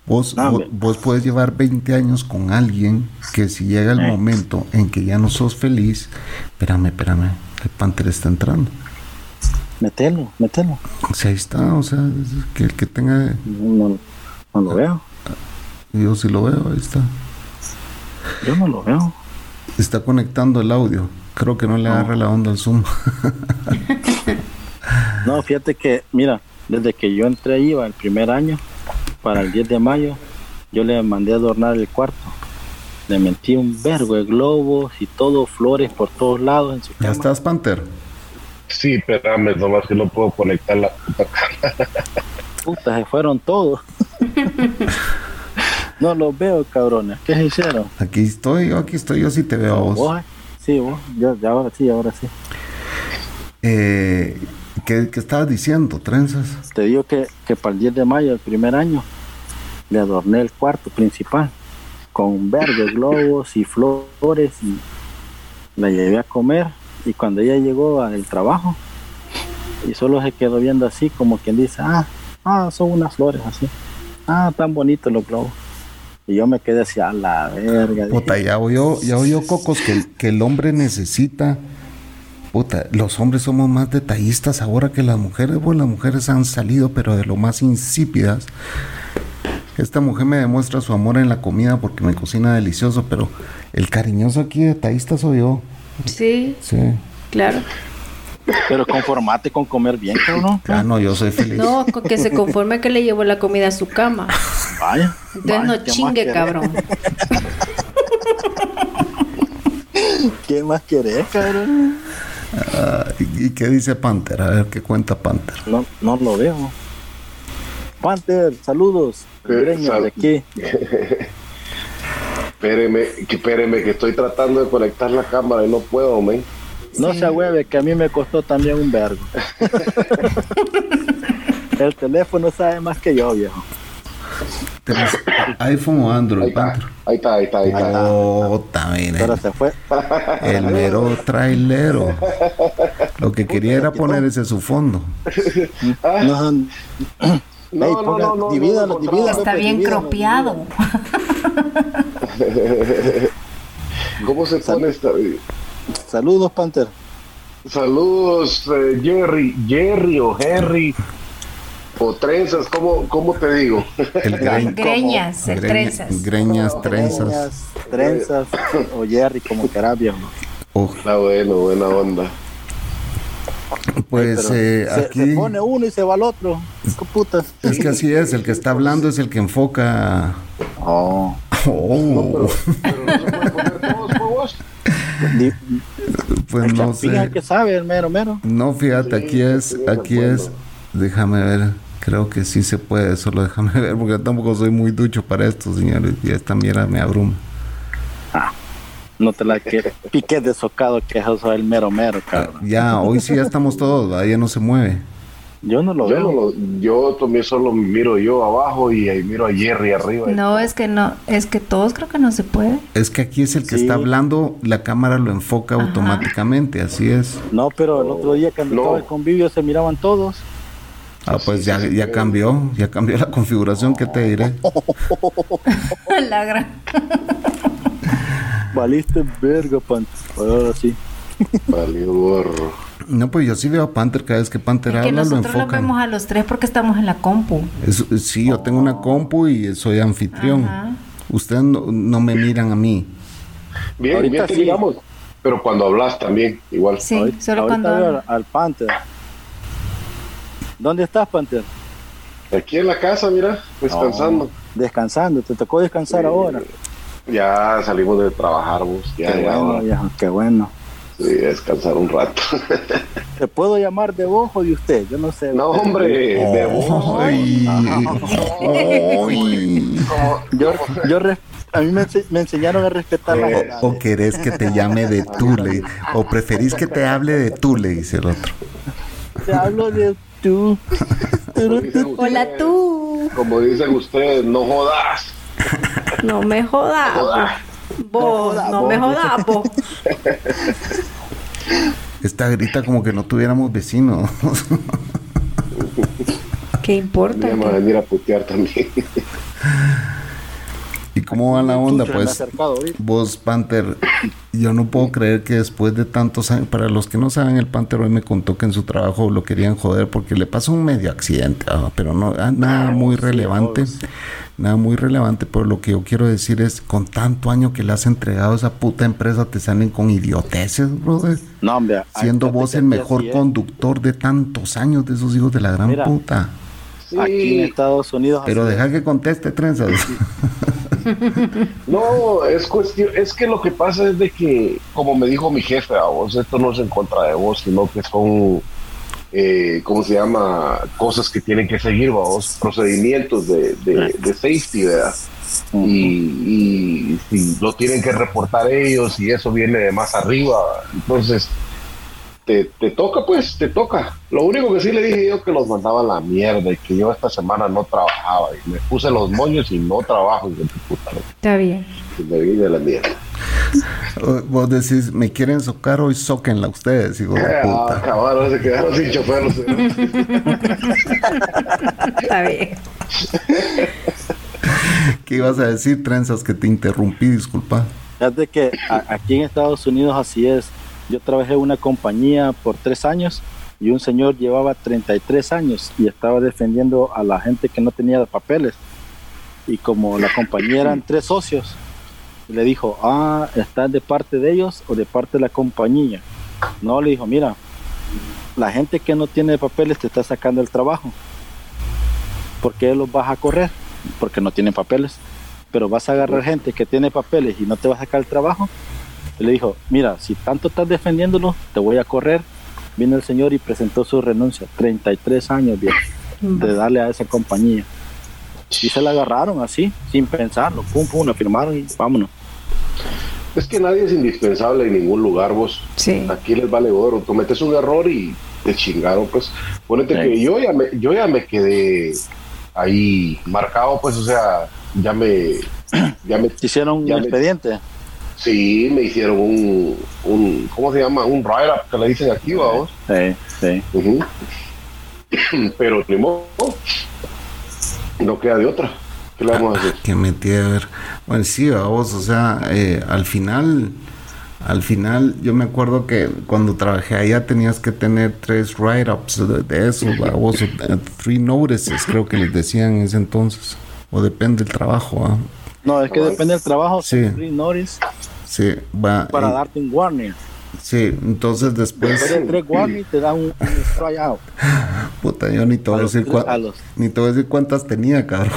Vos, vos, puedes llevar 20 años con alguien que si llega el Eh. momento en que ya no sos feliz, espérame, espérame, el panther está entrando. Metelo, metelo. O sea, ahí está, o sea, que el que tenga, No, no lo veo, yo sí lo veo, ahí está. yo no lo veo. Está conectando el audio. Creo que no le agarra la onda al Zoom. No, fíjate que, mira, desde que yo entré ahí, va, el primer año, para el 10 de mayo, yo le mandé a adornar el cuarto. Le metí un vergo de globos y todo, flores por todos lados en su ¿Ya cama. estás, Panther? Sí, espérame, nomás que no puedo conectar la puta cámara. Puta, se fueron todos. no los veo, cabrones. ¿Qué se hicieron? Aquí estoy, yo aquí estoy, yo sí te veo a vos. ¿Vos? Sí, vos. Ya, ya ahora sí, ahora sí. Eh, ¿qué, ¿Qué estabas diciendo, trenzas? Te digo que, que para el 10 de mayo, el primer año, le adorné el cuarto principal con verdes globos y flores y la llevé a comer y cuando ella llegó al trabajo y solo se quedó viendo así como quien dice, ah, ah, son unas flores así, ah, tan bonitos los globos. Y yo me quedé así a la verga. Puta, dije, ya oyó, ya oyó Cocos que, que el hombre necesita. Puta, los hombres somos más detallistas ahora que las mujeres. Bueno, las mujeres han salido, pero de lo más insípidas. Esta mujer me demuestra su amor en la comida porque me cocina delicioso, pero el cariñoso aquí detallista soy yo. Sí, Sí. claro. Pero conformate con comer bien, cabrón. Ah, no, yo soy feliz. No, con que se conforme que le llevó la comida a su cama. Vaya. Entonces vaya, no ¿qué más chingue, cabrón. ¿Qué más querés, cabrón? Ah, ¿y, qué dice Panther? A ver, ¿qué cuenta Panther? No, no lo veo. Panther, saludos. Eh, Greñas sal- de aquí. Espéreme, que espéreme, que estoy tratando de conectar la cámara y no puedo, men. No se hueve que a mí me costó también un vergo. El teléfono sabe más que yo, viejo. ¿Tenés iPhone o Ahí Android, está, Panther? ahí está, ahí está, ahí está. Oh, también. Pero se fue. El mero trailero. Lo que quería era poner ese su fondo. No, No, no, ponga- no, no, divídalo, no, no, divídalo. Está bien cropiado. ¿Cómo se pone esta? saludos, Panther. Saludos, eh, Jerry, Jerry o Henry o trenzas, ¿cómo, cómo te digo? El greñ- Greñas, el greña- trenzas. Greñas, trenzas. Greñas, Trenzas o Jerry, como querás, viejo. Oh, Está bueno, buena onda. pues eh, se, aquí se pone uno y se va al otro. Es que así es, el que está hablando es el que enfoca. Oh. Oh, Pero no se puede poner todos, por vos. Di- pues no sé. que sabe, el mero, mero. No, fíjate, aquí es, aquí es. Déjame ver, creo que sí se puede, solo déjame ver porque tampoco soy muy ducho para esto, señores. Y esta mierda me abruma. No te la que piques de socado que eso es el mero, mero, cabrón. Ya, hoy sí ya estamos todos, ¿va? ya no se mueve. Yo no lo Yo, veo. no lo- yo también solo miro yo abajo y ahí miro a Jerry arriba. No, es que no, es que todos creo que no se puede. Es que aquí es el que Sí. está hablando, la cámara lo enfoca Ajá. automáticamente, así es. No, pero el otro día que No. andaba el convivio se miraban todos. Ah, pues ya, ya cambió, ya cambió la configuración, ¿qué te diré? La gran. Valiste verga, pan. Ahora sí. Valió gorro. No, pues yo sí veo a Panther cada vez que Panther Es que habla, lo nosotros lo vemos a los tres porque estamos en la compu. Es- sí, yo tengo una compu y soy anfitrión. Ajá. Ustedes no, no me miran a mí. Bien, Ahorita bien te sí. miramos. Pero cuando hablas también, igual. Sí, Ahorita- solo ahorita cuando. veo al, al Panther. ¿Dónde estás, Panther? Aquí en la casa, mira, descansando. Descansando. Te tocó descansar Sí. ahora. Ya salimos de trabajar, vos. Ya, qué ya, bueno, viejo, qué bueno. Sí, descansar un rato. ¿Te puedo llamar de vos o de usted? Yo no sé. no, hombre, de vos. Ay, ay. Yo, yo a mí me, ense- me enseñaron a respetar O, edades. o querés que te llame de tú, le- o preferís que te hable de tú, le dice el otro. Te hablo de tú. Hola ustedes- tú. Como dicen ustedes, no jodas. No me jodas. Vos, no me jodas, vos. Esta grita como que no tuviéramos vecinos. ¿Qué importa? Me van a venir a putear también. ¿Y ¿Cómo va la onda? Pues vos, Panther, yo no puedo creer que después de tantos años, para los que no saben, el Panther hoy me contó que en su trabajo lo querían joder porque le pasó un medio accidente, ah, pero no, ah, nada muy relevante, nada muy relevante, pero lo que yo quiero decir es, con tanto año que le has entregado a esa puta empresa, te salen con idioteces, brother. No, hombre. Siendo vos el mejor es. conductor de tantos años de esos hijos de la gran Mira. puta. Aquí en Estados Unidos. Pero deja que conteste, trenzas. No, es cuestión, es que lo que pasa es de que, como me dijo mi jefe, a vos, esto no es en contra de vos, sino que son, eh, ¿cómo se llama? Cosas que tienen que seguir, vos, procedimientos de, de, de safety, ¿verdad? Y, y si lo tienen que reportar ellos y eso viene de más arriba, entonces te, te toca, pues, te toca. Lo único que sí le dije yo que los mandaba a la mierda y que yo esta semana no trabajaba y me puse los moños y no trabajo y de puta, Está bien. y me vine a la mierda. Vos decís, me quieren socar hoy, sóquenla ustedes, hijo de Ah, cabrón, se quedaron sin chofer. Está bien. ¿Qué ibas a decir, trenzas, que te interrumpí? Disculpa. Fíjate que a- aquí en Estados Unidos así es. Yo trabajé en una compañía por tres años y un señor llevaba 33 años y estaba defendiendo a la gente que no tenía papeles. Y como la compañía eran tres socios, le dijo, ah, ¿estás de parte de ellos o de parte de la compañía? No, le dijo, mira, la gente que no tiene papeles te está sacando el trabajo. ¿Por qué los vas a correr? Porque no tienen papeles. Pero vas a agarrar gente que tiene papeles y no te va a sacar el trabajo. Y le dijo, mira, si tanto estás defendiéndolo, te voy a correr. Vino el señor y presentó su renuncia. 33 años, viejo, de darle a esa compañía. Y se la agarraron así, sin pensarlo. Pum, pum, la firmaron y vámonos. Es que nadie es indispensable en ningún lugar, vos. Sí. Aquí les vale oro. Cometes un error y te chingaron, pues. Ponete que yo ya me, yo ya me quedé ahí marcado, pues, o sea, ya me, ya me, Te hicieron Ya un me- expediente. Sí, me hicieron un, un, ¿cómo se llama? Un write-up, que le dicen aquí, vamos. Sí, sí. Pero ni modo, no queda de otra. ¿Qué le vamos a hacer? Que metí a ver. Bueno, sí, vos, o sea, eh, al final, al final, yo me acuerdo que cuando trabajé allá tenías que tener tres write-ups de, de eso, vos, eh, three notices, creo que les decían en ese entonces. O depende del trabajo, ¿ah? No, es que depende del trabajo. Sí. free notice Sí, va. para eh, darte un warning. Sí, entonces después, Después de tres warnings te dan un, un strike out. puta, yo ni te voy A decir, tres- cua- a los- ni te voy a decir cuántas tenía, cabrón.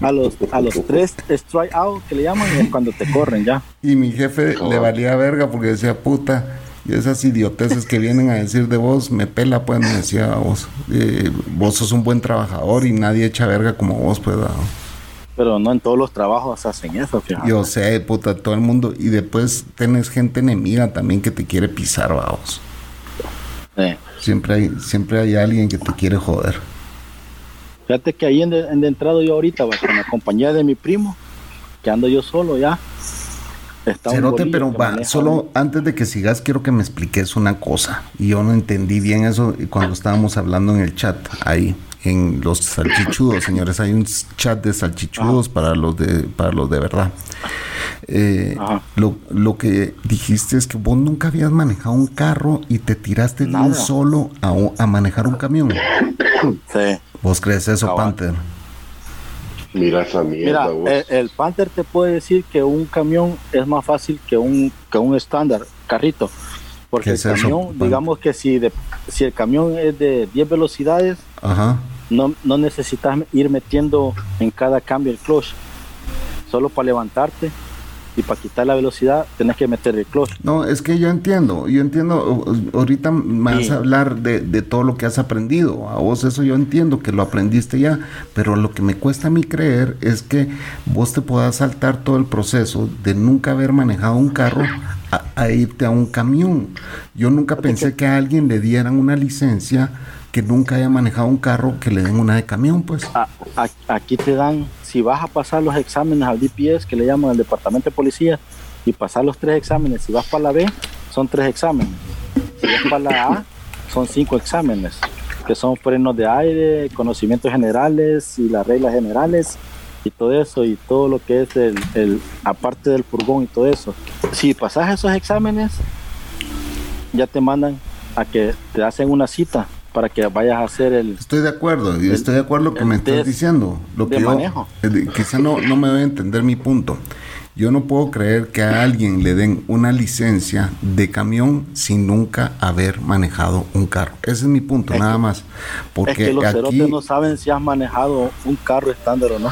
A los, a los tres strike out que le llaman es cuando te corren ya. Y mi jefe le valía verga porque decía, puta, y esas idioteces que vienen a decir de vos, me pela, pues, me decía vos. eh, vos sos un buen trabajador y nadie echa verga como vos, pues. Pero no en todos los trabajos hacen eso, fíjate. Yo sé, puta, todo el mundo. Y después tenés gente enemiga también que te quiere pisar, vamos. Sí. Siempre hay, siempre hay alguien que te quiere joder. Fíjate que ahí en de, en de entrado yo ahorita, va, con la compañía de mi primo, que ando yo solo ya. Está Cerote, pero va, solo antes de que sigas, quiero que me expliques una cosa. Y yo no entendí bien eso cuando estábamos hablando en el chat ahí, en los salchichudos, señores. Hay un chat de salchichudos para los de, para los de verdad. Eh, lo, lo que dijiste es que vos nunca habías manejado un carro y te tiraste de un solo a, un- a manejar un camión. Sí. ¿Vos crees eso, Cabal. Panther? Mira esa mierda, Mira, vos. el, el Panther te puede decir que un camión es más fácil que un, que un estándar, carrito. Porque ¿Qué el es camión, digamos que si, de- si el camión es de 10 velocidades, Ajá. No, no necesitas ir metiendo en cada cambio el clutch. Solo para levantarte y para quitar la velocidad tenés que meter el clutch. No, es que yo entiendo, yo entiendo, ahorita me vas Sí. a hablar de, de todo lo que has aprendido, a vos eso yo entiendo que lo aprendiste ya, pero lo que me cuesta a mí creer es que vos te puedas saltar todo el proceso de nunca haber manejado un carro a, a irte a un camión. Yo nunca pensé que a alguien le dieran una licencia que nunca haya manejado un carro que le den una de camión, pues. Aquí te dan, si vas a pasar los exámenes al DPS, que le llaman al Departamento de Policía, y pasar los tres exámenes, si vas para la B, son tres exámenes. Si vas para la A, son cinco exámenes, que son frenos de aire, conocimientos generales y las reglas generales y todo eso y todo lo que es el aparte del furgón y todo eso. Si pasas esos exámenes, ya te mandan a que te hacen una cita para que vayas a hacer el Estoy de acuerdo, y estoy de acuerdo con lo que me estás diciendo. Lo de que yo, manejo. quizá no, no me voy a entender mi punto. Yo no puedo creer que a alguien le den una licencia de camión sin nunca haber manejado un carro. Ese es mi punto, Es nada que- más. es Porque que los aquí, cerotes no saben si has manejado un carro estándar o no.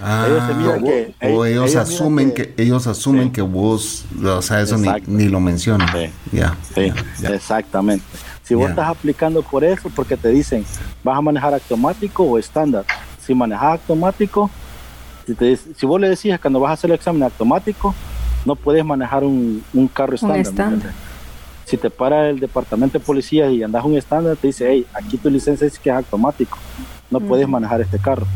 Ah, ellos se miran que- o ellos- asumen que, ellos asumen Sí. que vos, o sea, eso ni, ni lo mencionan. Sí. Ya, Sí, ya, ya. exactamente. Si vos estás aplicando por eso, porque te dicen, ¿vas a manejar automático o estándar? Si manejas automático, si, te dice- si vos le decís cuando vas a hacer el examen automático, no puedes manejar un, un carro estándar. Si te para el departamento de policía y andas un estándar, te dice, hey, aquí tu licencia dice que es automático, no puedes manejar este carro.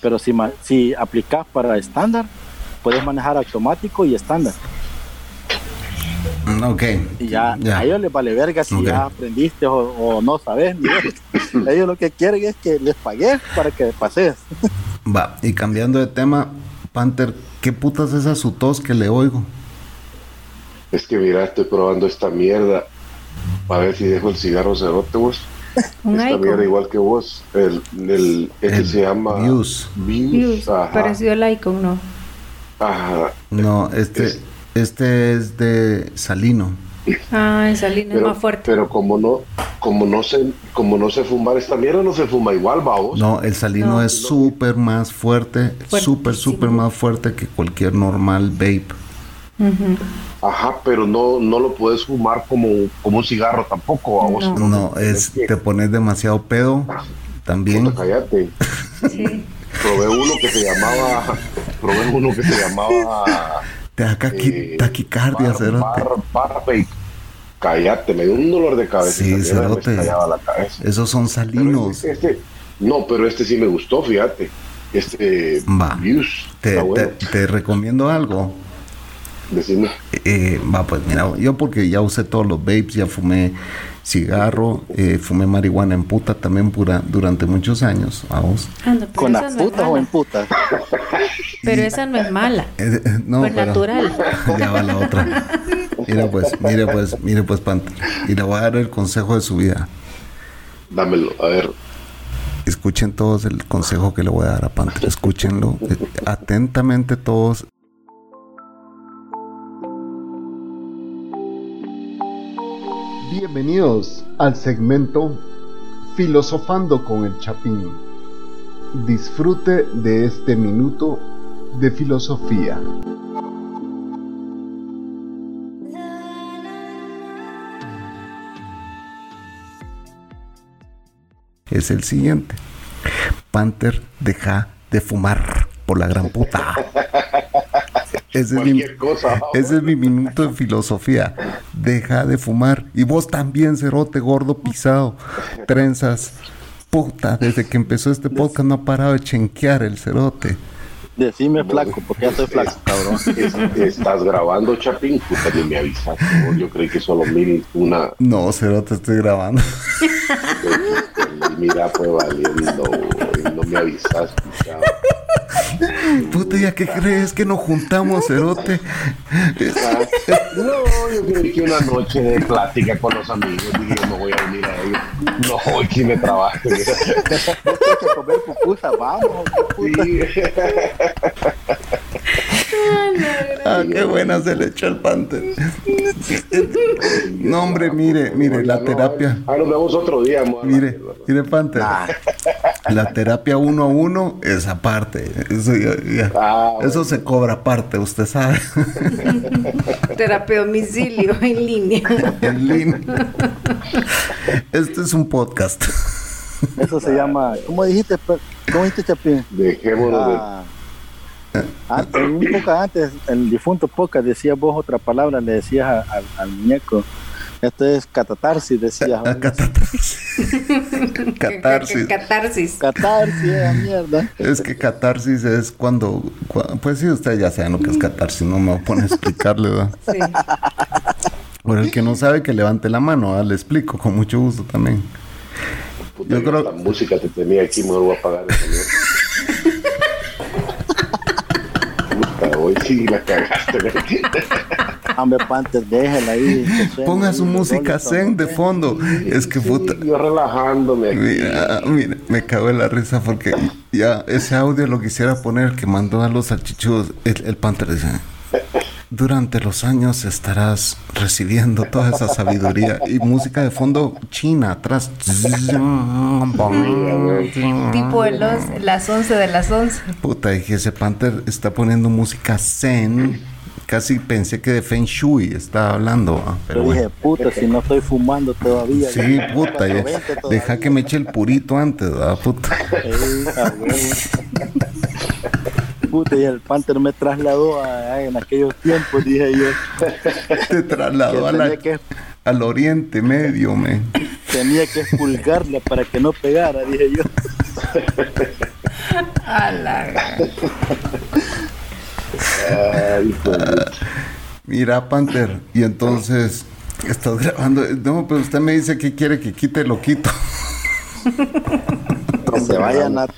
Pero si, si aplicas para estándar, puedes manejar automático y estándar. Mm, Ok. Y ya, a ellos les vale verga si ya aprendiste o, o no sabes. ellos lo que quieren es que les pagues para que pases. Va, y cambiando de tema, Panther, ¿qué putas es esa su tos que le oigo? Es que mira, estoy probando esta mierda para ver si dejo el cigarro cerote vos. Un esta Icon. mierda igual que vos. El, el, este El se llama Views. Views, Views, ajá, parecido al Icon, ¿no? ajá. No, este, Es- este es de Salino. Ah, esa línea es más fuerte. pero como no, como no sé, como no sé fumar esta mierda, no se fuma igual, vamos. No, el Salino No. es súper más fuerte, súper, súper más fuerte que cualquier normal vape. Ajá, pero no, no lo puedes fumar como, como un cigarro tampoco, vamos. No. No, es, te pones demasiado pedo también. Puta, cállate. Sí. Probé uno que se llamaba, probé uno que se llamaba Te da eh, taquicardia, cerote. Cállate, me dio un dolor de cabeza. Sí, cerote. la cabeza. Esos son Pero salinos. este, este- no, pero este sí me gustó, fíjate. Este Va. Views, Te, te- te recomiendo algo. Decime. Eh, va, pues mira, yo porque ya usé todos los vapes, ya fumé cigarro, eh, fumé marihuana en puta también pura, durante muchos años. Vamos. Anda, pero ¿Con no es putas o en putas? Pero esa no es mala. Eh, eh, no, Pues pero- natural. Ya va la otra. Mira pues, mire pues, mire pues, Panther. Y le voy a dar el consejo de su vida. Dámelo, a ver. Escuchen todos el consejo que le voy a dar a Panther. Escúchenlo eh, atentamente todos. Bienvenidos al segmento Filosofando con el Chapín. Disfrute de este minuto de filosofía. Es el siguiente. Panther deja de fumar por la gran puta. Ese es, mi, Cualquier cosa. ese es mi minuto de filosofía. Deja de fumar. Y vos también, cerote gordo pisado. Trenzas. Puta, desde que empezó este podcast no ha parado de chenquear el cerote. Decime flaco, porque ya estoy flaco, cabrón. Es- estás grabando, Chapín, puta, ni me avisaste. ¿no? Yo creí que solo mil una. No, cerote, estoy grabando. Mira, fue valiendo. No me avisaste, cabrón. Puta, ¿ya qué crees que nos juntamos, cerote? No, yo que una noche de plática con los amigos, dije, yo no voy a venir a ellos. No, hoy sí me trabajo. Tenés que comer pupusa, vamos. Sí. Ah, qué buena se le echó el panther. No, hombre, mire, mire, la No, terapia. Ah, nos vemos otro día, amor. Mire, mire, Panther. La terapia uno a uno es aparte. Eso, ya- ya- Ah, bueno. Eso se cobra aparte, usted sabe. Terapia domicilio en línea. En línea. Este es un podcast. Eso se llama, ¿cómo dijiste? ¿Cómo dijiste, Chapín? Dejémonos de. Ah, antes, un poco antes, el difunto Poca decía vos otra palabra, le decías a- al- al muñeco. Esto es catatarsis, decías. Ah, Catarsis. Catarsis. Catarsis. Catarsis, mierda. Es que catarsis es cuando, cua- Pues sí, ustedes ya saben lo que es catarsis, no me pone a explicarle, ¿verdad? Sí. Por el que no sabe, que levante la mano, ¿verdad? le explico con mucho gusto también. Puta, Yo creo- La música te tenía aquí, me voy a apagar esa mierda. Sí, la cagaste. Hombre, Panther, déjela ahí. Ponga su música zen de fondo. Es que puta. yo relajándome aquí. Mira, mira, me cago en la risa porque ya ese audio lo quisiera poner que mandó a los salchichudos. El, el Panther dice: Durante los años estarás recibiendo toda esa sabiduría y música de fondo china atrás. Tipo de los, las 11 de las 11. Puta, dije, ese Panther está poniendo música zen. Casi pensé que de Feng Shui estaba hablando. ah, Pero Yo bueno. dije, puta, si no estoy fumando todavía. Sí, ya- puta, ya- 420 todavía. deja que me eche el purito antes, ¿verdad, puta. Ey, a huevo. Puta, y el Panther me trasladó a, a- en aquellos tiempos, dije yo. Te trasladó a la- tenía que- al Oriente Medio, men. Tenía que expulgarla para que no pegara, dije yo. A la Ay, Mira, Panther, y entonces estás grabando. No, pero usted me dice que quiere que quite lo quito. Que se vaya, nat-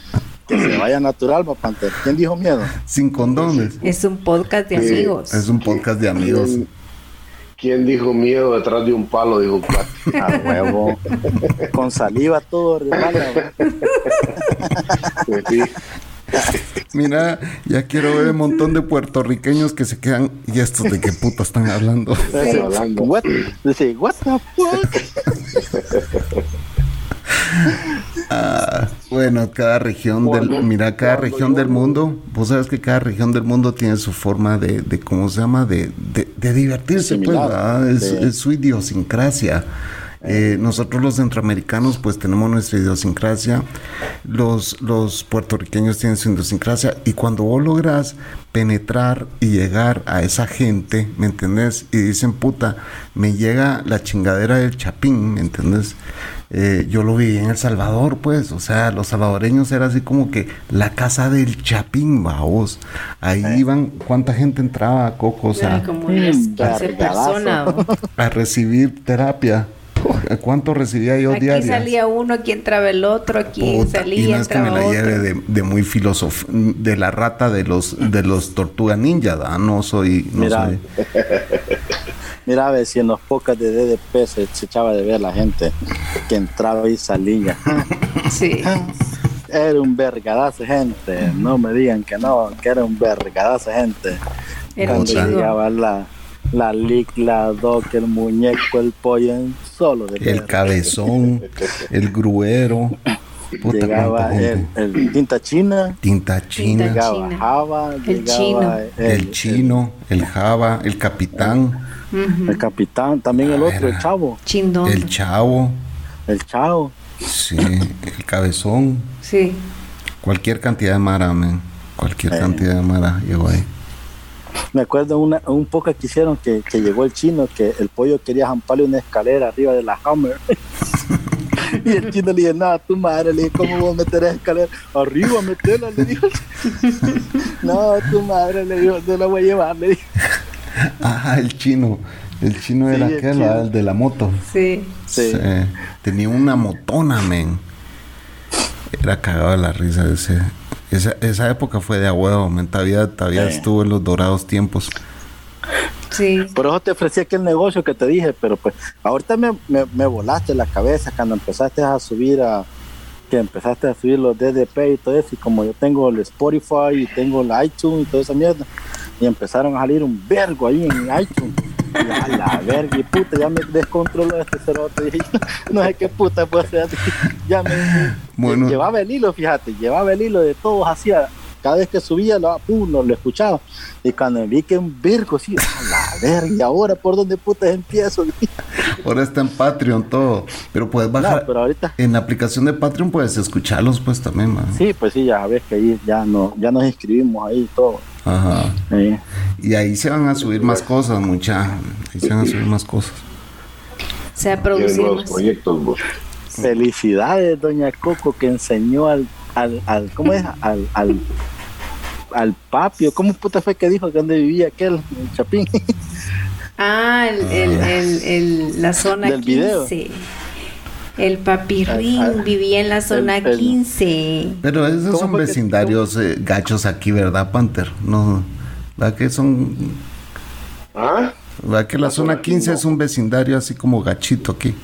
que se vaya natural, pa' Panther. ¿Quién dijo miedo? Sin condones. Es un podcast de Sí, amigos. Es un podcast de amigos. ¿Quién, quién dijo miedo detrás de un palo? Dijo cuate. A huevo. Con saliva todo sí. Mira, ya quiero ver un montón de puertorriqueños que se quedan. ¿Y estos de qué puta están hablando? Hablando. What? Dice, what the fuck? Ah, bueno, cada región del, mira, cada región del mundo, vos sabes que cada región del mundo tiene su forma de, de ¿cómo se llama? De, de, de divertirse, pues, ¿verdad? Es, su idiosincrasia. Eh, nosotros los centroamericanos pues tenemos nuestra idiosincrasia, los, los puertorriqueños tienen su idiosincrasia y cuando vos logras penetrar y llegar a esa gente, ¿me entendés? Y dicen, puta, me llega la chingadera del chapín, ¿me entendés? Eh, yo lo viví en El Salvador, pues, o sea, los salvadoreños era así como que la casa del chapín, vos. Ahí iban, ¿cuánta gente entraba, Coco? O sea, como 10, 15 Cargadazo. personas. ¿no? a recibir terapia. ¿Cuánto recibía yo Aquí diarias? salía uno, aquí entraba el otro, aquí Puta, salía, y no es que me la otro. lleve de, de muy filósofo, de la rata de los de los tortuga ninja, ¿da? no soy, no Mira. soy. Mira, a ver si en los pocas de DDP se, se echaba de ver la gente que entraba y salía. Sí. Era un vergadazo de gente. No me digan que no, que era un vergadazo de gente. Era un Cuando llegaba la, la lic, la doc, el muñeco, el pollo, solo de El cabezón, el gruero, puta Llegaba el, el tinta china, Tinta china, llegaba China. Java, El llegaba chino. el, chino, el java, el capitán, El capitán, también el otro, el chavo, Chindón. el chavo, el chavo. sí, el cabezón, Sí. cualquier cantidad de mara, men. Cualquier Eh. cantidad de mara llegó ahí. Me acuerdo una, un poco que hicieron que, que llegó el chino, que el pollo quería jamparle una escalera arriba de la Hammer. y el chino le dije, nada, tu madre, le dije, ¿cómo voy a meter esa escalera? Arriba, metela, le dijo. no, tu madre, le dijo, no la voy a llevar, le dije. Ah, el chino. El chino Sí, era el aquel, el de la moto. Sí. Sí. Sí, Tenía una motona, men. Era cagado de la risa ese. Esa, esa época fue de a huevo, men. Todavía, todavía Sí. estuvo en los dorados tiempos. Sí. Por eso te ofrecí aquel negocio que te dije, pero pues ahorita me, me, me volaste la cabeza cuando empezaste a subir a que empezaste a subir los DDP y todo eso y como yo tengo el Spotify y tengo el iTunes y toda esa mierda y empezaron a salir un vergo ahí en iTunes. Y a la verga y puta ya me descontroló este cerote dije, no sé qué puta puede ser ya me Bueno. llevaba el hilo fíjate llevaba el hilo de todos hacía cada vez que subía lo, pum, lo, lo escuchaba y cuando vi que un virgo sí a la verga y ahora por dónde putas empiezo Ahora está en Patreon todo. Pero puedes no, bajar. pero ahorita En la aplicación de Patreon puedes escucharlos, pues también, man. sí pues sí ya ves que ahí ya no ya nos inscribimos ahí y todo Ajá. Sí. Y ahí se van a subir más cosas, mucha. Ahí se van a subir más cosas. Se ha producido proyectos, vos. felicidades doña Coco que enseñó al al, al ¿cómo es? al al al papio, ¿cómo puta fue que dijo que donde vivía aquel el chapín? Ah, el, el, el, el- la zona Del video. 15. El papirrín Ah, ah, vivía en la zona el- 15. Pero esos ¿Cómo son vecindarios eh, gachos aquí, ¿verdad, Panther? No. Va que son. ¿Ah? Va que la zona 15 es un vecindario así como gachito aquí.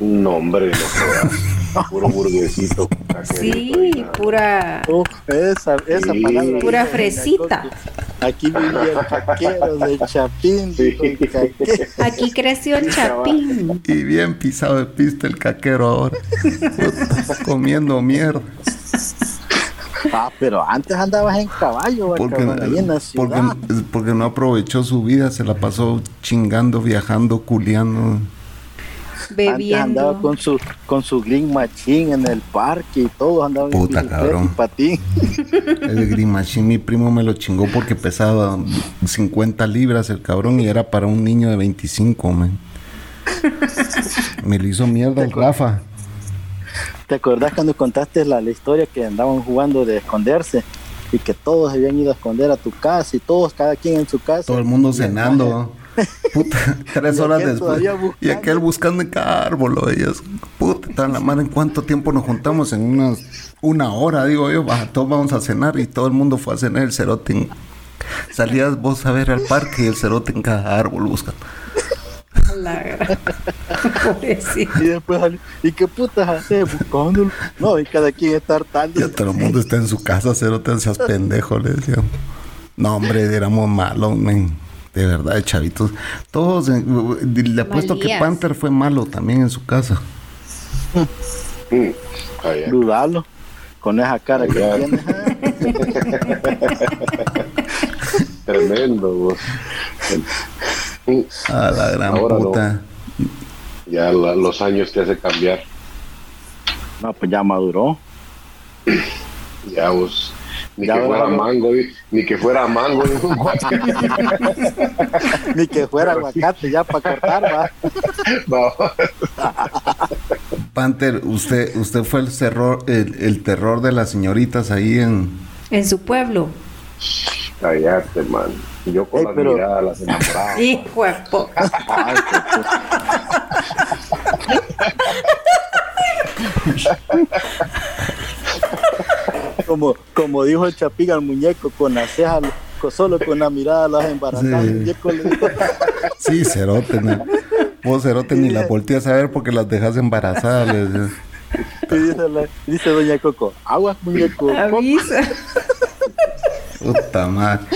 No, hombre, no. Puro burguesito. Sí, pura, esa, esa Sí. palabra. pura fresita. Aquí vivía el caquero del Chapín. Aquí creció el chapín. Y bien pisado de pista el caquero ahora. Comiendo mierda. Ah, pero antes andabas en caballo, Porque, ahí en la porque, porque no aprovechó su vida, se la pasó chingando, viajando, culiando. Antes andaba Bebiendo. con su, con su Green Machine en el parque y todos andaban Puta, en bicicleta cabrón. patín. El Green Machine, mi primo me lo chingó porque pesaba 50 libras el cabrón y era para un niño de 25, man. Me lo hizo mierda el Rafa. ¿Te acordás cuando contaste la, la historia que andaban jugando de esconderse y que todos habían ido a esconder a tu casa y todos, cada quien en su casa? Todo el mundo Y cenando. Puta, tres horas después. Y aquel buscando en cada árbol, ellos. Puta, está la mano. ¿En cuánto tiempo nos juntamos? En unas, una hora, digo yo. Va, todos vamos a cenar y todo el mundo fue a cenar el cerote. en- Salías vos a ver al parque y el cerote en cada árbol buscando. La Pobrecito. Y después, salió, ¿y qué putas haces buscándolo? No, y cada quien estar tal. Ya todo el mundo está en su casa, cerote, seas pendejo, le decían. No, hombre, éramos malos, men. De verdad, chavitos. Todos, eh, le apuesto que. Panther fue malo también en su casa. Mm. Con esa cara que Ya. tienes. Tremendo, vos. A la gran Ahora no. puta. Ya la- los años te hace cambiar. No, pues ya maduró. Ya vos. Ni Ya que fuera ¿no? mango, ni que fuera mango. Ni que fuera aguacate ya para cortar, va. Va. Panther, usted, usted fue el terror, el, el terror de las señoritas ahí en. En su pueblo. Cállate, man. Yo con Ey, la pero- mirada las enamoraba. Hijo de como, como dijo el Chapiga al muñeco, con las cejas, con- solo con la mirada las embarazadas. Sí. Muñeco le dijo, Sí, cerote, ¿no? Vos, cerote, ni la volteas a ver porque las dejas embarazadas. le decía. y dice, la- dice Doña Coco, aguas muñeco. Avisa. Puta madre.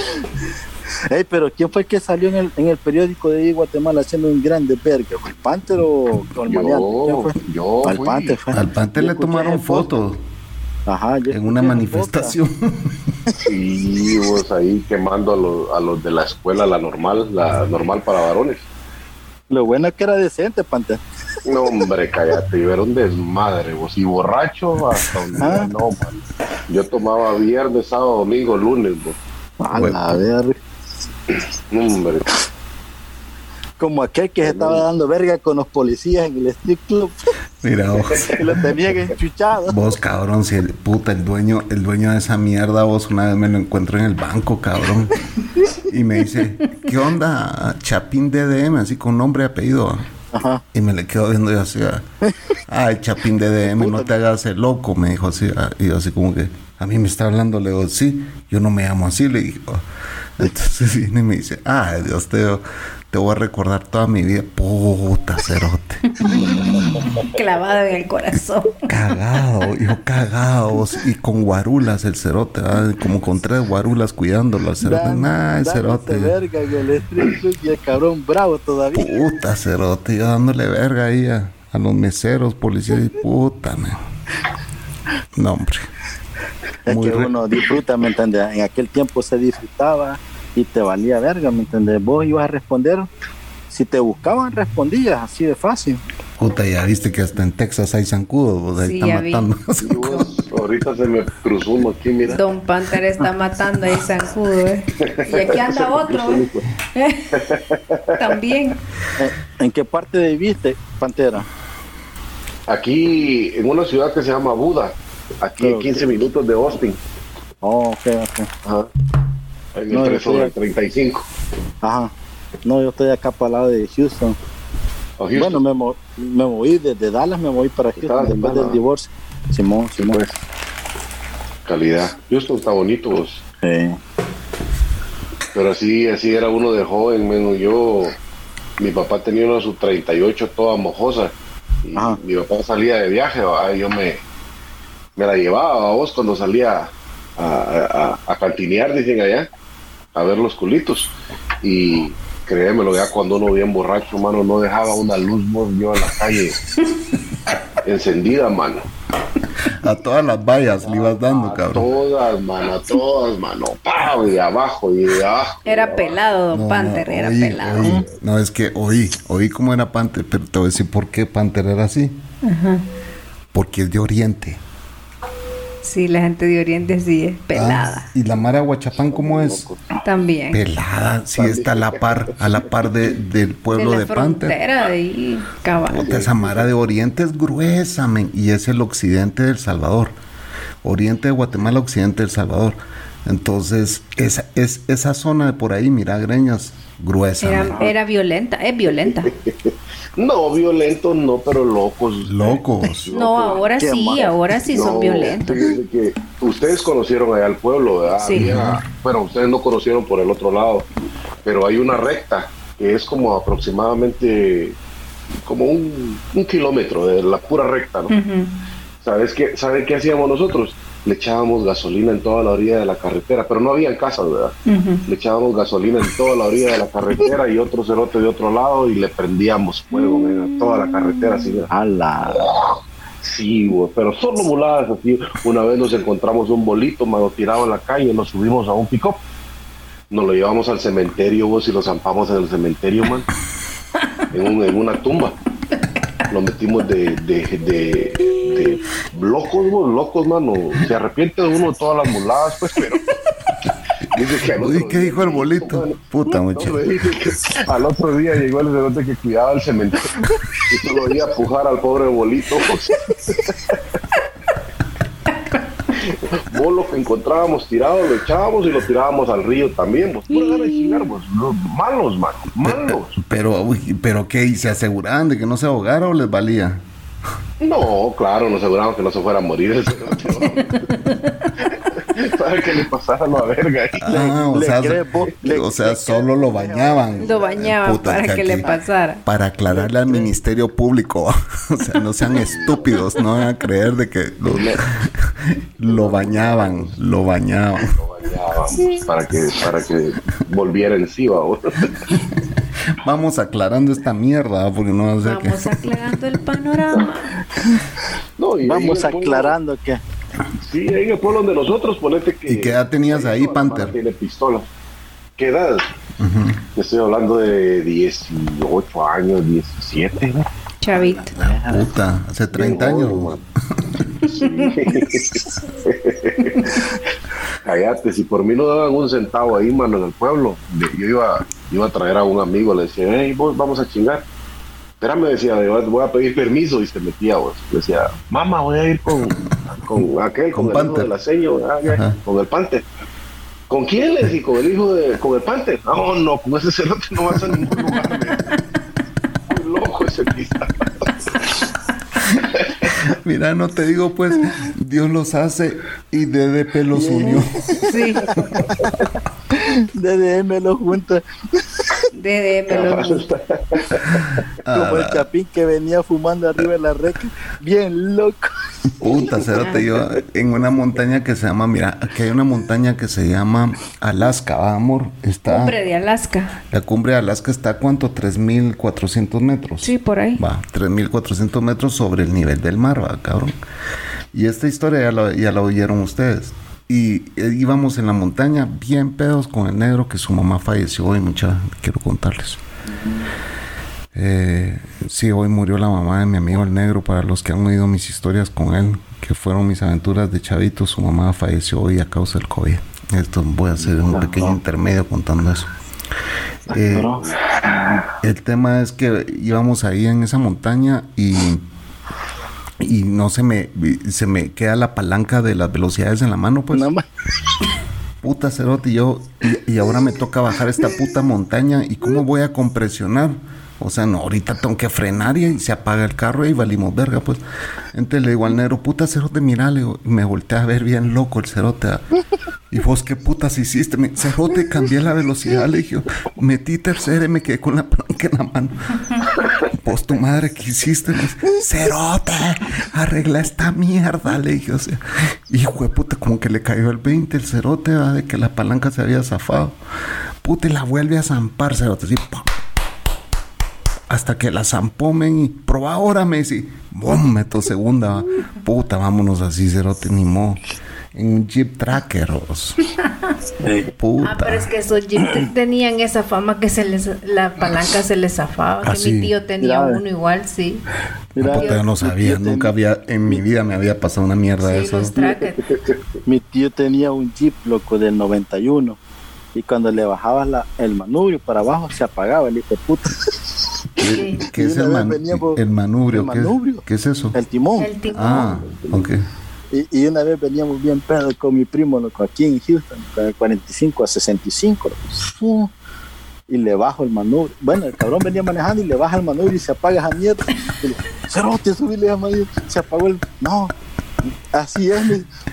Ey, pero ¿quién fue el que salió en el, en el periódico de ahí, Guatemala haciendo un grande verga? ¿El Panther o el Yo, fue? yo Al. Panther fue. Al Panther le tomaron fotos Ajá, yo en una manifestación. Sí, vos ahí quemando a los, a los de la escuela, la normal, la normal para varones. Lo bueno es que era decente, Panther. No, hombre, cállate, y era un desmadre, vos. Y borracho hasta un día, Ah. no, man. Yo tomaba viernes, sábado, domingo, lunes, vos. A Bueno. la verga. Hombre. Como aquel que se estaba dando verga con los policías en el strip club Mira, vos, lo tenían enchuchado. vos, cabrón, si el puta, el dueño, el dueño de esa mierda, vos una vez me lo encuentro en el banco, cabrón. Y me dice, ¿qué onda? Chapín DDM, así con nombre y apellido. Ajá. Y me le quedo viendo y así, ah, ay, Chapín DDM, no te hagas el loco, me dijo así. ah, Y yo así como que, a mí me está hablando, le digo, sí, yo no me llamo así, le digo. Entonces viene y me dice, ay, Dios, te, te voy a recordar toda mi vida. Puta cerote. Clavado en el corazón. Cagado, yo cagado. Y con guarulas el cerote, ¿verdad? como con tres guarulas cuidándolo al cerote. Dan- Nah, el cerote. verga en el strip club y el cabrón bravo todavía. Puta cerote, yo dándole verga ahí a, a los meseros, policías y puta, man. No, hombre. Es Muy que re- uno disfruta, ¿me entiendes? En aquel tiempo se disfrutaba y te valía verga, ¿me entiendes? Vos ibas a responder. Si te buscaban, respondías así de fácil. Puta, ya viste que hasta en Texas hay zancudos, ahí Sí, ya vi. matando. Y vos, ahorita se me cruzó uno aquí, mira. Don Panther está matando ahí zancudo, ¿eh? Y aquí anda otro, ¿eh? También. ¿En qué parte viviste, Pantera? Aquí, en una ciudad que se llama Buda, aquí a 15 minutos de Austin. Oh, ok, ok. Ajá. En el No, yo 3 sobre estoy- 35. Ajja. No, yo estoy acá para el lado de Houston. Houston. Bueno, me, mo- me moví desde Dallas, me moví para Houston después del divorcio. Simón, Simón. Pues, calidad. Houston está bonito, vos. Sí. Pero así, así era uno de joven, menos yo. Mi papá tenía una su 38 toda mojosa. Y Ajá. mi papá salía de viaje, yo me, me la llevaba a vos cuando salía a, a, a cantinear, dicen allá, a ver los culitos. Y créemelo, ya cuando uno bien borracho, mano, no dejaba una luz vos, yo en la calle encendida, mano. A todas las vallas le ibas dando, A cabrón. todas, mano, a todas, mano. ¡Pau! Y de abajo, y de abajo. de Era abajo. pelado, don No, Panther, era oí, pelado. oí. No, es que oí, oí cómo era Panther, pero te voy a decir por qué Panther era así. Porque es de Oriente. Sí, la gente de Oriente sí es pelada. Ah, y la Mara Guachapán, ¿cómo es? También. Pelada, sí está a la par, a la par de, del de pueblo la de, Panther. frontera de ahí, esa Mara de Oriente es gruesa, men, y es el occidente del Salvador. Oriente de Guatemala, occidente del Salvador. Entonces, esa, es, esa zona de por ahí, mira, Greñas, gruesa. Era, era violenta, es violenta. No, violentos no, pero locos. Locos. No, ahora Qué sí, mal. ahora sí son violentos. que ustedes conocieron allá al pueblo, ¿verdad? Sí. Había- bueno, ustedes no conocieron por el otro lado, pero hay una recta que es como aproximadamente como un, un kilómetro de la pura recta, ¿no? ¿Sabes qué, ¿Saben qué hacíamos nosotros? Le echábamos gasolina en toda la orilla de la carretera, pero no había casas, ¿verdad? Ujú. Le echábamos gasolina en toda la orilla de la carretera y otro cerote de otro lado y le prendíamos fuego, men, a toda la carretera así, mira. Ala. Sí, güey, pero solo muladas así. Una vez nos encontramos un bolito, mano, tirado en la calle, nos subimos a un pick-up. Nos lo llevamos al cementerio, vos, y lo zampamos en el cementerio, man. En, un- en una tumba. Lo metimos de, de, de, de locos, vos, locos, mano. Se arrepiente de uno de todas las muladas, pues, pero... Dice que al Uy, otro ¿qué día- dijo el bolito? Puta, muchacho. al otro día llegó el cerote que cuidaba el cementerio y se lo oía pujar al pobre bolito. Vos lo que encontrábamos tirado lo echábamos y lo tirábamos al río también. Vos de chingar, vos. Los malos, mano. Malos. Pero, uy, pero qué, ¿y se aseguraban de que no se ahogara o les valía? No, claro, nos aseguramos que no se fuera a morir. ¿Sabe qué le pasara a la verga? Ah, o le sea, o sea, le solo lo bañaban. Lo bañaban Puta, para que le pasara. Para aclararle al Ministerio Público. o sea, no sean estúpidos, no van a creer de que lo, lo bañaban, lo bañaban. Lo bañaban para que, para que volviera encima. vos. Vamos aclarando esta mierda, porque no va a ser que... Vamos aclarando el panorama. No, y ahí Vamos en aclarando que Sí, ahí en el pueblo donde nosotros, ponete que. ¿Y qué edad tenías ahí, Panther? Tiene pistola. ¿Qué edad? Te estoy hablando de 18 años, 17. ¿no? Chavito. Puta, hace 30 Bien años. man. Sí. Cállate, si por mí no daban un centavo ahí, mano, en el pueblo, de- yo iba, iba a traer a un amigo, le decía, hey, vos vamos a chingar. Espérame, decía, voy a pedir permiso y se metía, vos. Decía, mamá, voy a ir con, con aquel, Con con, el hijo de la seño, ya, Ajá. con el Panther. ¿Con quién le dije? Con el hijo de, con el Panther. No, no, con ese cerote no vas a ningún lugar. me- Muy loco ese pista. Mira, no te digo, pues, Dios los hace y DDP los unió. Sí, DDM lo junta DDM lo como el chapín que venía fumando arriba de la reca. Bien loco. Puta, cérate yo en una montaña que se llama, mira, aquí hay una montaña que se llama Alaska, ¿va, amor? Está, Hombre de Alaska. la cumbre de Alaska está a cuánto, 3.400 metros. Sí, por ahí. Va, 3.400 metros sobre el nivel del mar, va, cabrón. Y esta historia ya la, ya la oyeron ustedes. Y eh, íbamos en la montaña bien pedos con el negro que su mamá falleció hoy, mucha, quiero contarles. Eh, sí, hoy murió la mamá de mi amigo el negro. Para los que han oído mis historias con él, que fueron mis aventuras de chavito, su mamá falleció hoy a causa del COVID. Esto voy a hacer un pequeño intermedio contando eso. Eh, el tema es que íbamos ahí en esa montaña y, y no se me, se me queda la palanca de las velocidades en la mano, pues. Más. Puta cerote, y yo, y, y ahora me toca bajar esta puta montaña. ¿Y cómo voy a compresionar? O sea, no, ahorita tengo que frenar y se apaga el carro y valimos verga, pues. Entonces le digo al negro, puta cerote, mira, le digo, y me volteé a ver bien loco el cerote. ah. Y vos, ¿qué putas hiciste? Cerote, cambié la velocidad, le dije, metí tercera y me quedé con la palanca en la mano. Vos, tu madre, ¿qué hiciste? Cerote, arregla esta mierda, le dije, o sea. Hijo de puta, como que le cayó el 20 el cerote, ¿va? de que la palanca se había zafado. Puta, y la vuelve a zampar, cerote, así, ¡pum! Hasta que la zampó, men, y proba ahora, me dice, ¡bum! Meto segunda, va. puta, vámonos así, cerote, ni mo. En un Jeep Tracker. Puta. Ah, pero es que esos jeeps te- tenían esa fama que se les, la palanca se les zafaba. Ah, que sí. mi tío tenía Mira, uno igual, sí. Mira, Ah, puta, yo no sabía, yo nunca había, en mi vida me había pasado una mierda de Sí, eso. los trackers. Mi tío tenía un Jeep, loco, del 91. Y cuando le bajabas la, el manubrio para abajo, se apagaba el hijo de puta. Sí. ¿Qué es el, man- veníamos- el manubrio? el ¿Qué es- manubrio. ¿Qué, es eso? El timón. El timón. Ah, ok. Y, y una vez veníamos bien pedo con mi primo, loco, aquí en Houston, con el 45 a 65. loco. Y le bajo el manubrio. Bueno, el cabrón venía manejando y le baja el manubrio y se apaga esa mierda. Y le, Cerote, subirle esa. Se apagó el. No. Así es,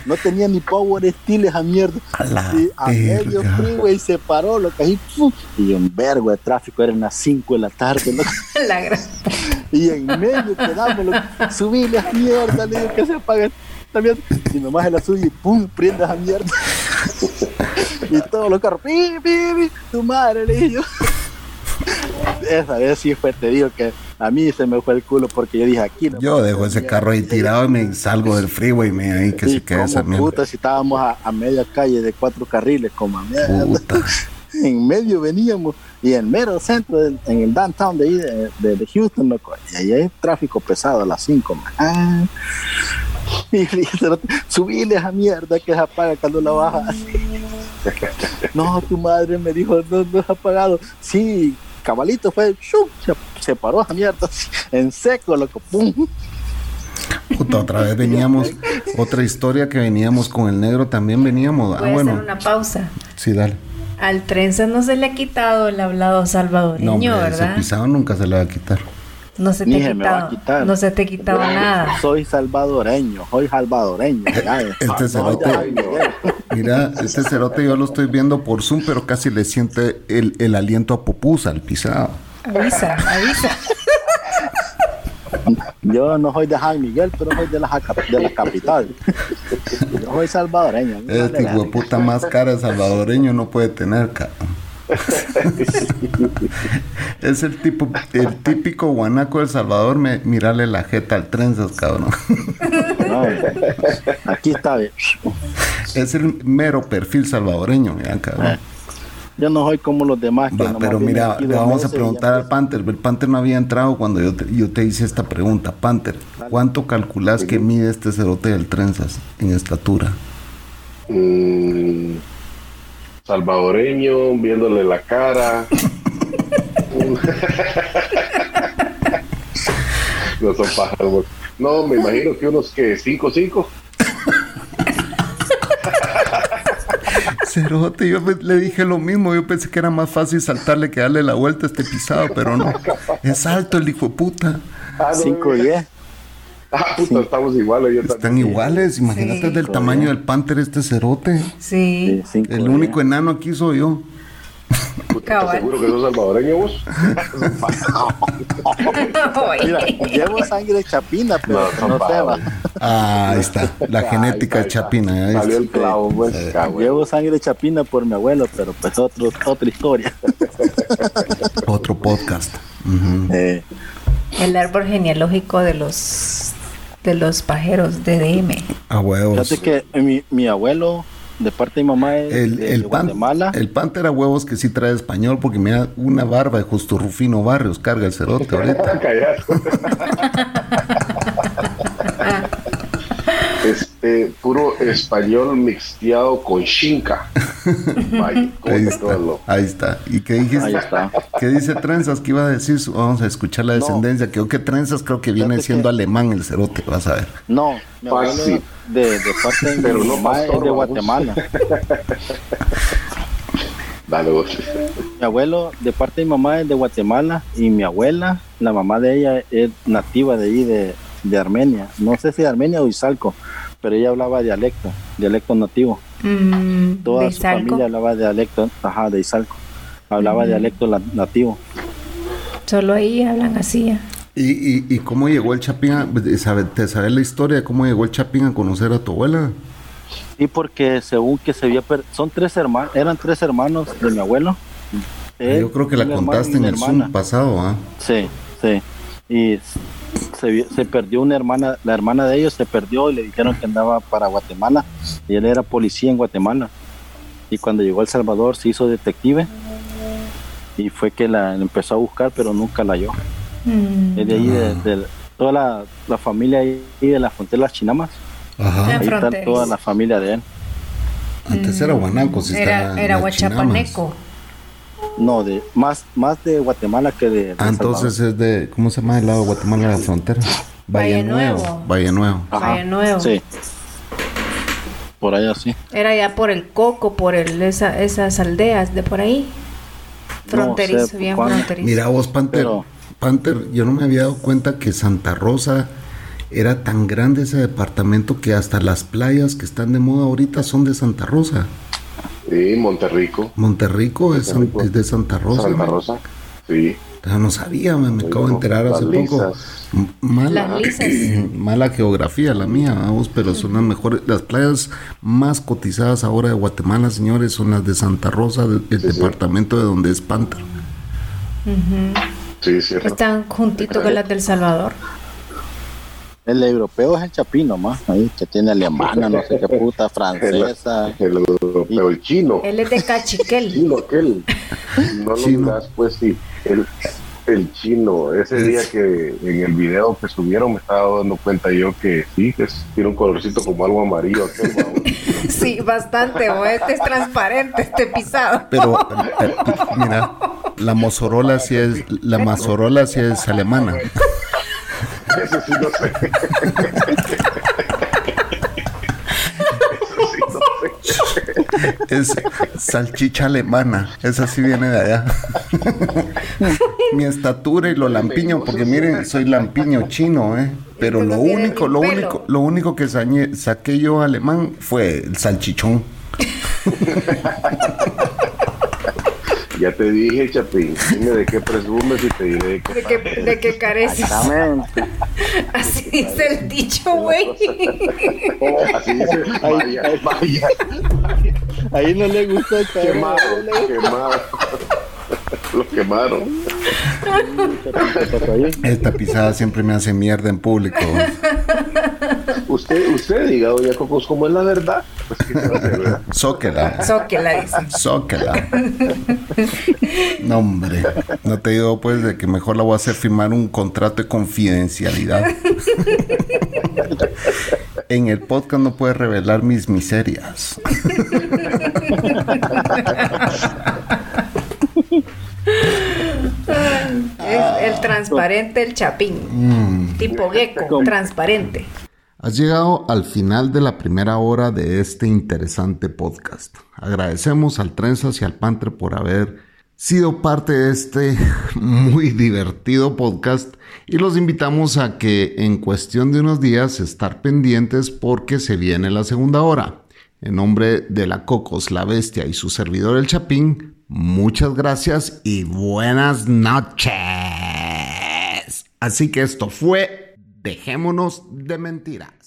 no tenía ni power steel esa mierda. A la Y a medio freeway se paró, lo que y un vergo de tráfico, eran las 5 de la tarde, loco. La gran- Y en medio quedamos, loco. subí la mierda, le digo que se apague esta mierda. Y nomás se la sube y pum, prende esa mierda. y todos los carros, pi, pi, pi, tu madre, le digo. Esa vez sí fue, te digo que a mí se me fue el culo porque yo dije aquí. no Yo dejo ese carro ahí tirado y me salgo del freeway, me ahí que Y se quede esa mierda. puta, si estábamos a, a media calle de cuatro carriles, como a media, Puta. en medio veníamos y en mero centro, del- en el downtown de ahí de, de- de Houston, loco, y ahí hay tráfico pesado a las 5. Ah. Y dije, subile esa mierda que se apaga cuando la bajas. no, tu madre me dijo, no, no es apagado. Sí, cabalito fue, ¡shum! se, se paró esa mierda así, en seco, loco, pum. Puta, otra vez veníamos, otra historia que veníamos con el negro también veníamos. Ah, bueno, hacer una pausa. sí, dale. Al trenza no se le ha quitado el hablado salvadoreño, No, hombre, ¿verdad? pisado nunca se le va a quitar. No se te Ni ha se me va a quitado. quitar. No se te ha quitado nada. Soy salvadoreño, soy salvadoreño. ya. Este cerote. Mira, este cerote yo lo estoy viendo por Zoom, pero casi le siente el, el aliento a pupusa al pisado. Avisa, avisa. Yo no soy de San Miguel, pero soy de la, de la capital. Yo soy salvadoreño. Este hijo puta más cara de salvadoreño no puede tener, cabrón. es el tipo, el típico guanaco del Salvador, me, mirarle la jeta al trenzas, cabrón. No, aquí está. ve. es el mero perfil salvadoreño, mira, cabrón. Yo no soy como los demás. Que Va, nomás pero mira, le vamos a preguntar al Panther. El Panther no había entrado cuando yo te, yo te hice esta pregunta. Panther, ¿cuánto calculas que mide este cerote del trenzas en estatura? Mm, salvadoreño, viéndole la cara. no son pájaros. No, me imagino que unos que 5 5 Cerote, yo le dije lo mismo. Yo pensé que era más fácil saltarle que darle la vuelta a este pisado, pero no. Es alto el hijo de puta. Ah, no, 5 y 10. Ah, puta, estamos iguales. Yo Están también. iguales. Imagínate Sí. del tamaño del Panther este cerote. Sí. El único enano aquí soy yo. Puta, ¿Estás Cabal. seguro que sos salvadoreño vos? Mira, llevo sangre chapina, pero No, se va. Ah, ahí está. La genética Ahí de está, Chapina. Salió el clavo, pues. Llevo sangre chapina por mi abuelo, pero pues otro, otra historia. Otro podcast. Eh, El árbol genealógico de los de los pajeros de DM. A huevos. fíjate que mi, mi abuelo, de parte de mi mamá, es El, de, el, de pan, Guatemala. el Panther a huevos que sí trae español, porque mira, una barba de Justo Rufino Barrios carga el cerote ahorita. Este, puro español mixteado con chinca. Vaya, ¿cómo Ahí ahí está. ¿Y qué dijiste? Ahí está. ¿Qué dice Trenzas? ¿Qué iba a decir? Vamos a escuchar la No. descendencia. Creo que Trenzas creo que viene Fíjate siendo que- alemán el cerote, vas a ver. No, Fácil. de, de parte de Pero mi no mamá pastor, es de. Guatemala. Dale vos. Mi abuelo, de parte de mi mamá, es de Guatemala y mi abuela, la mamá de ella, es nativa de ahí, de, de Armenia. No sé si de Armenia o Izalco, pero ella hablaba dialecto, dialecto nativo. Mm, Toda su familia hablaba dialecto, ajá, de Izalco. Hablaba dialecto la- nativo. Solo ahí hablan así. ¿Y, y, y cómo llegó el Chapín? a- sabe- ¿Te sabes la historia de cómo llegó el Chapín a conocer a tu abuela? Sí, porque según que se había per- son tres hermanos, eran tres hermanos de mi abuelo. Él, Yo creo que la contaste en el hermana. Zoom pasado, ¿ah? Sí, sí. Y se, se perdió una hermana, la hermana de ellos se perdió y le dijeron que andaba para Guatemala. Y él era policía en Guatemala. Y cuando llegó a El Salvador se hizo detective. Y fue que la empezó a buscar, pero nunca la halló. Mm. Es de ahí, de, de toda la, la familia ahí de la frontera de las Chinamas. Ajá. Ah. Ahí está toda la familia de él. Antes era Guanaco, si Era, en era Huachapaneco. No, de más, más de Guatemala que de, de Ah, Salvador. entonces es de, ¿cómo se llama el lado de Guatemala de la frontera? Valle Nuevo. Valle Nuevo. Ajá, Valle Nuevo. Sí. Por allá sí. Era ya por el Coco, por el, esa- esas aldeas de por ahí. Fronterizo, sé bien cuándo. fronterizo. Mira vos, Panther. Pero- Panther, yo no me había dado cuenta que Santa Rosa era tan grande ese departamento que hasta las playas que están de moda ahorita son de Santa Rosa. Sí, Monterrico. Monterrico es, san- Monterrico. es de Santa Rosa. Santa man. Rosa. Sí. Ya no sabía, man, me acabo de enterar hace las poco. Mala, mala geografía la mía, vamos, pero son las mejores. Las playas más cotizadas ahora de Guatemala, señores, son las de Santa Rosa, de- el Sí, sí. departamento de donde es Panther. Sí, cierto. Están juntitos con las del Salvador. El europeo es el chapino más, ahí que tiene alemana, no sé qué puta, francesa. El europeo, el chino. Él es de Cachiquel. chino aquel. No lo digas, pues sí. El, el chino. Ese día que en el video que subieron me estaba dando cuenta yo que sí, que es- tiene un colorcito como algo amarillo. aquel. Sí, bastante. o Este es transparente, este pisado. Pero, mira, la Mozorola sí es, la Mazorola sí es alemana. Ese sí no sé. Eso sí no sé. Es salchicha alemana. Esa sí viene de allá. Mi estatura y lo lampiño, porque miren, soy lampiño chino, ¿eh? Pero Este lo único, ni lo único, lo único que saqué yo alemán fue el salchichón. Ya te dije, Chapín. Dime de qué presumes y te diré de qué. De que, de que careces. Exactamente. Así dice el dicho, güey. Así dice. Vaya, vaya. Ahí no le gusta el perro. Quemado, quemado. Lo quemaron. Esta pisada siempre me hace mierda en público. Usted, usted diga, doña Cocos, ¿cómo es la verdad? Pues qué se va a hacer, ¿verdad? Zóquela. Zóquela dice. Zóquela. No, hombre. No te digo, pues, de que mejor la voy a hacer firmar un contrato de confidencialidad. En el podcast no puedes revelar mis miserias. Es el transparente, el chapín. Tipo gecko, transparente. Has llegado al final de la primera hora de este interesante podcast. Agradecemos al Trenzas y al Pantre por haber sido parte de este muy divertido podcast y los invitamos a que en cuestión de unos días estar pendientes porque se viene la segunda hora. En nombre de la Cocos, la Bestia y su servidor el Chapín, muchas gracias y buenas noches. Así que esto fue Dejémonos de mentiras.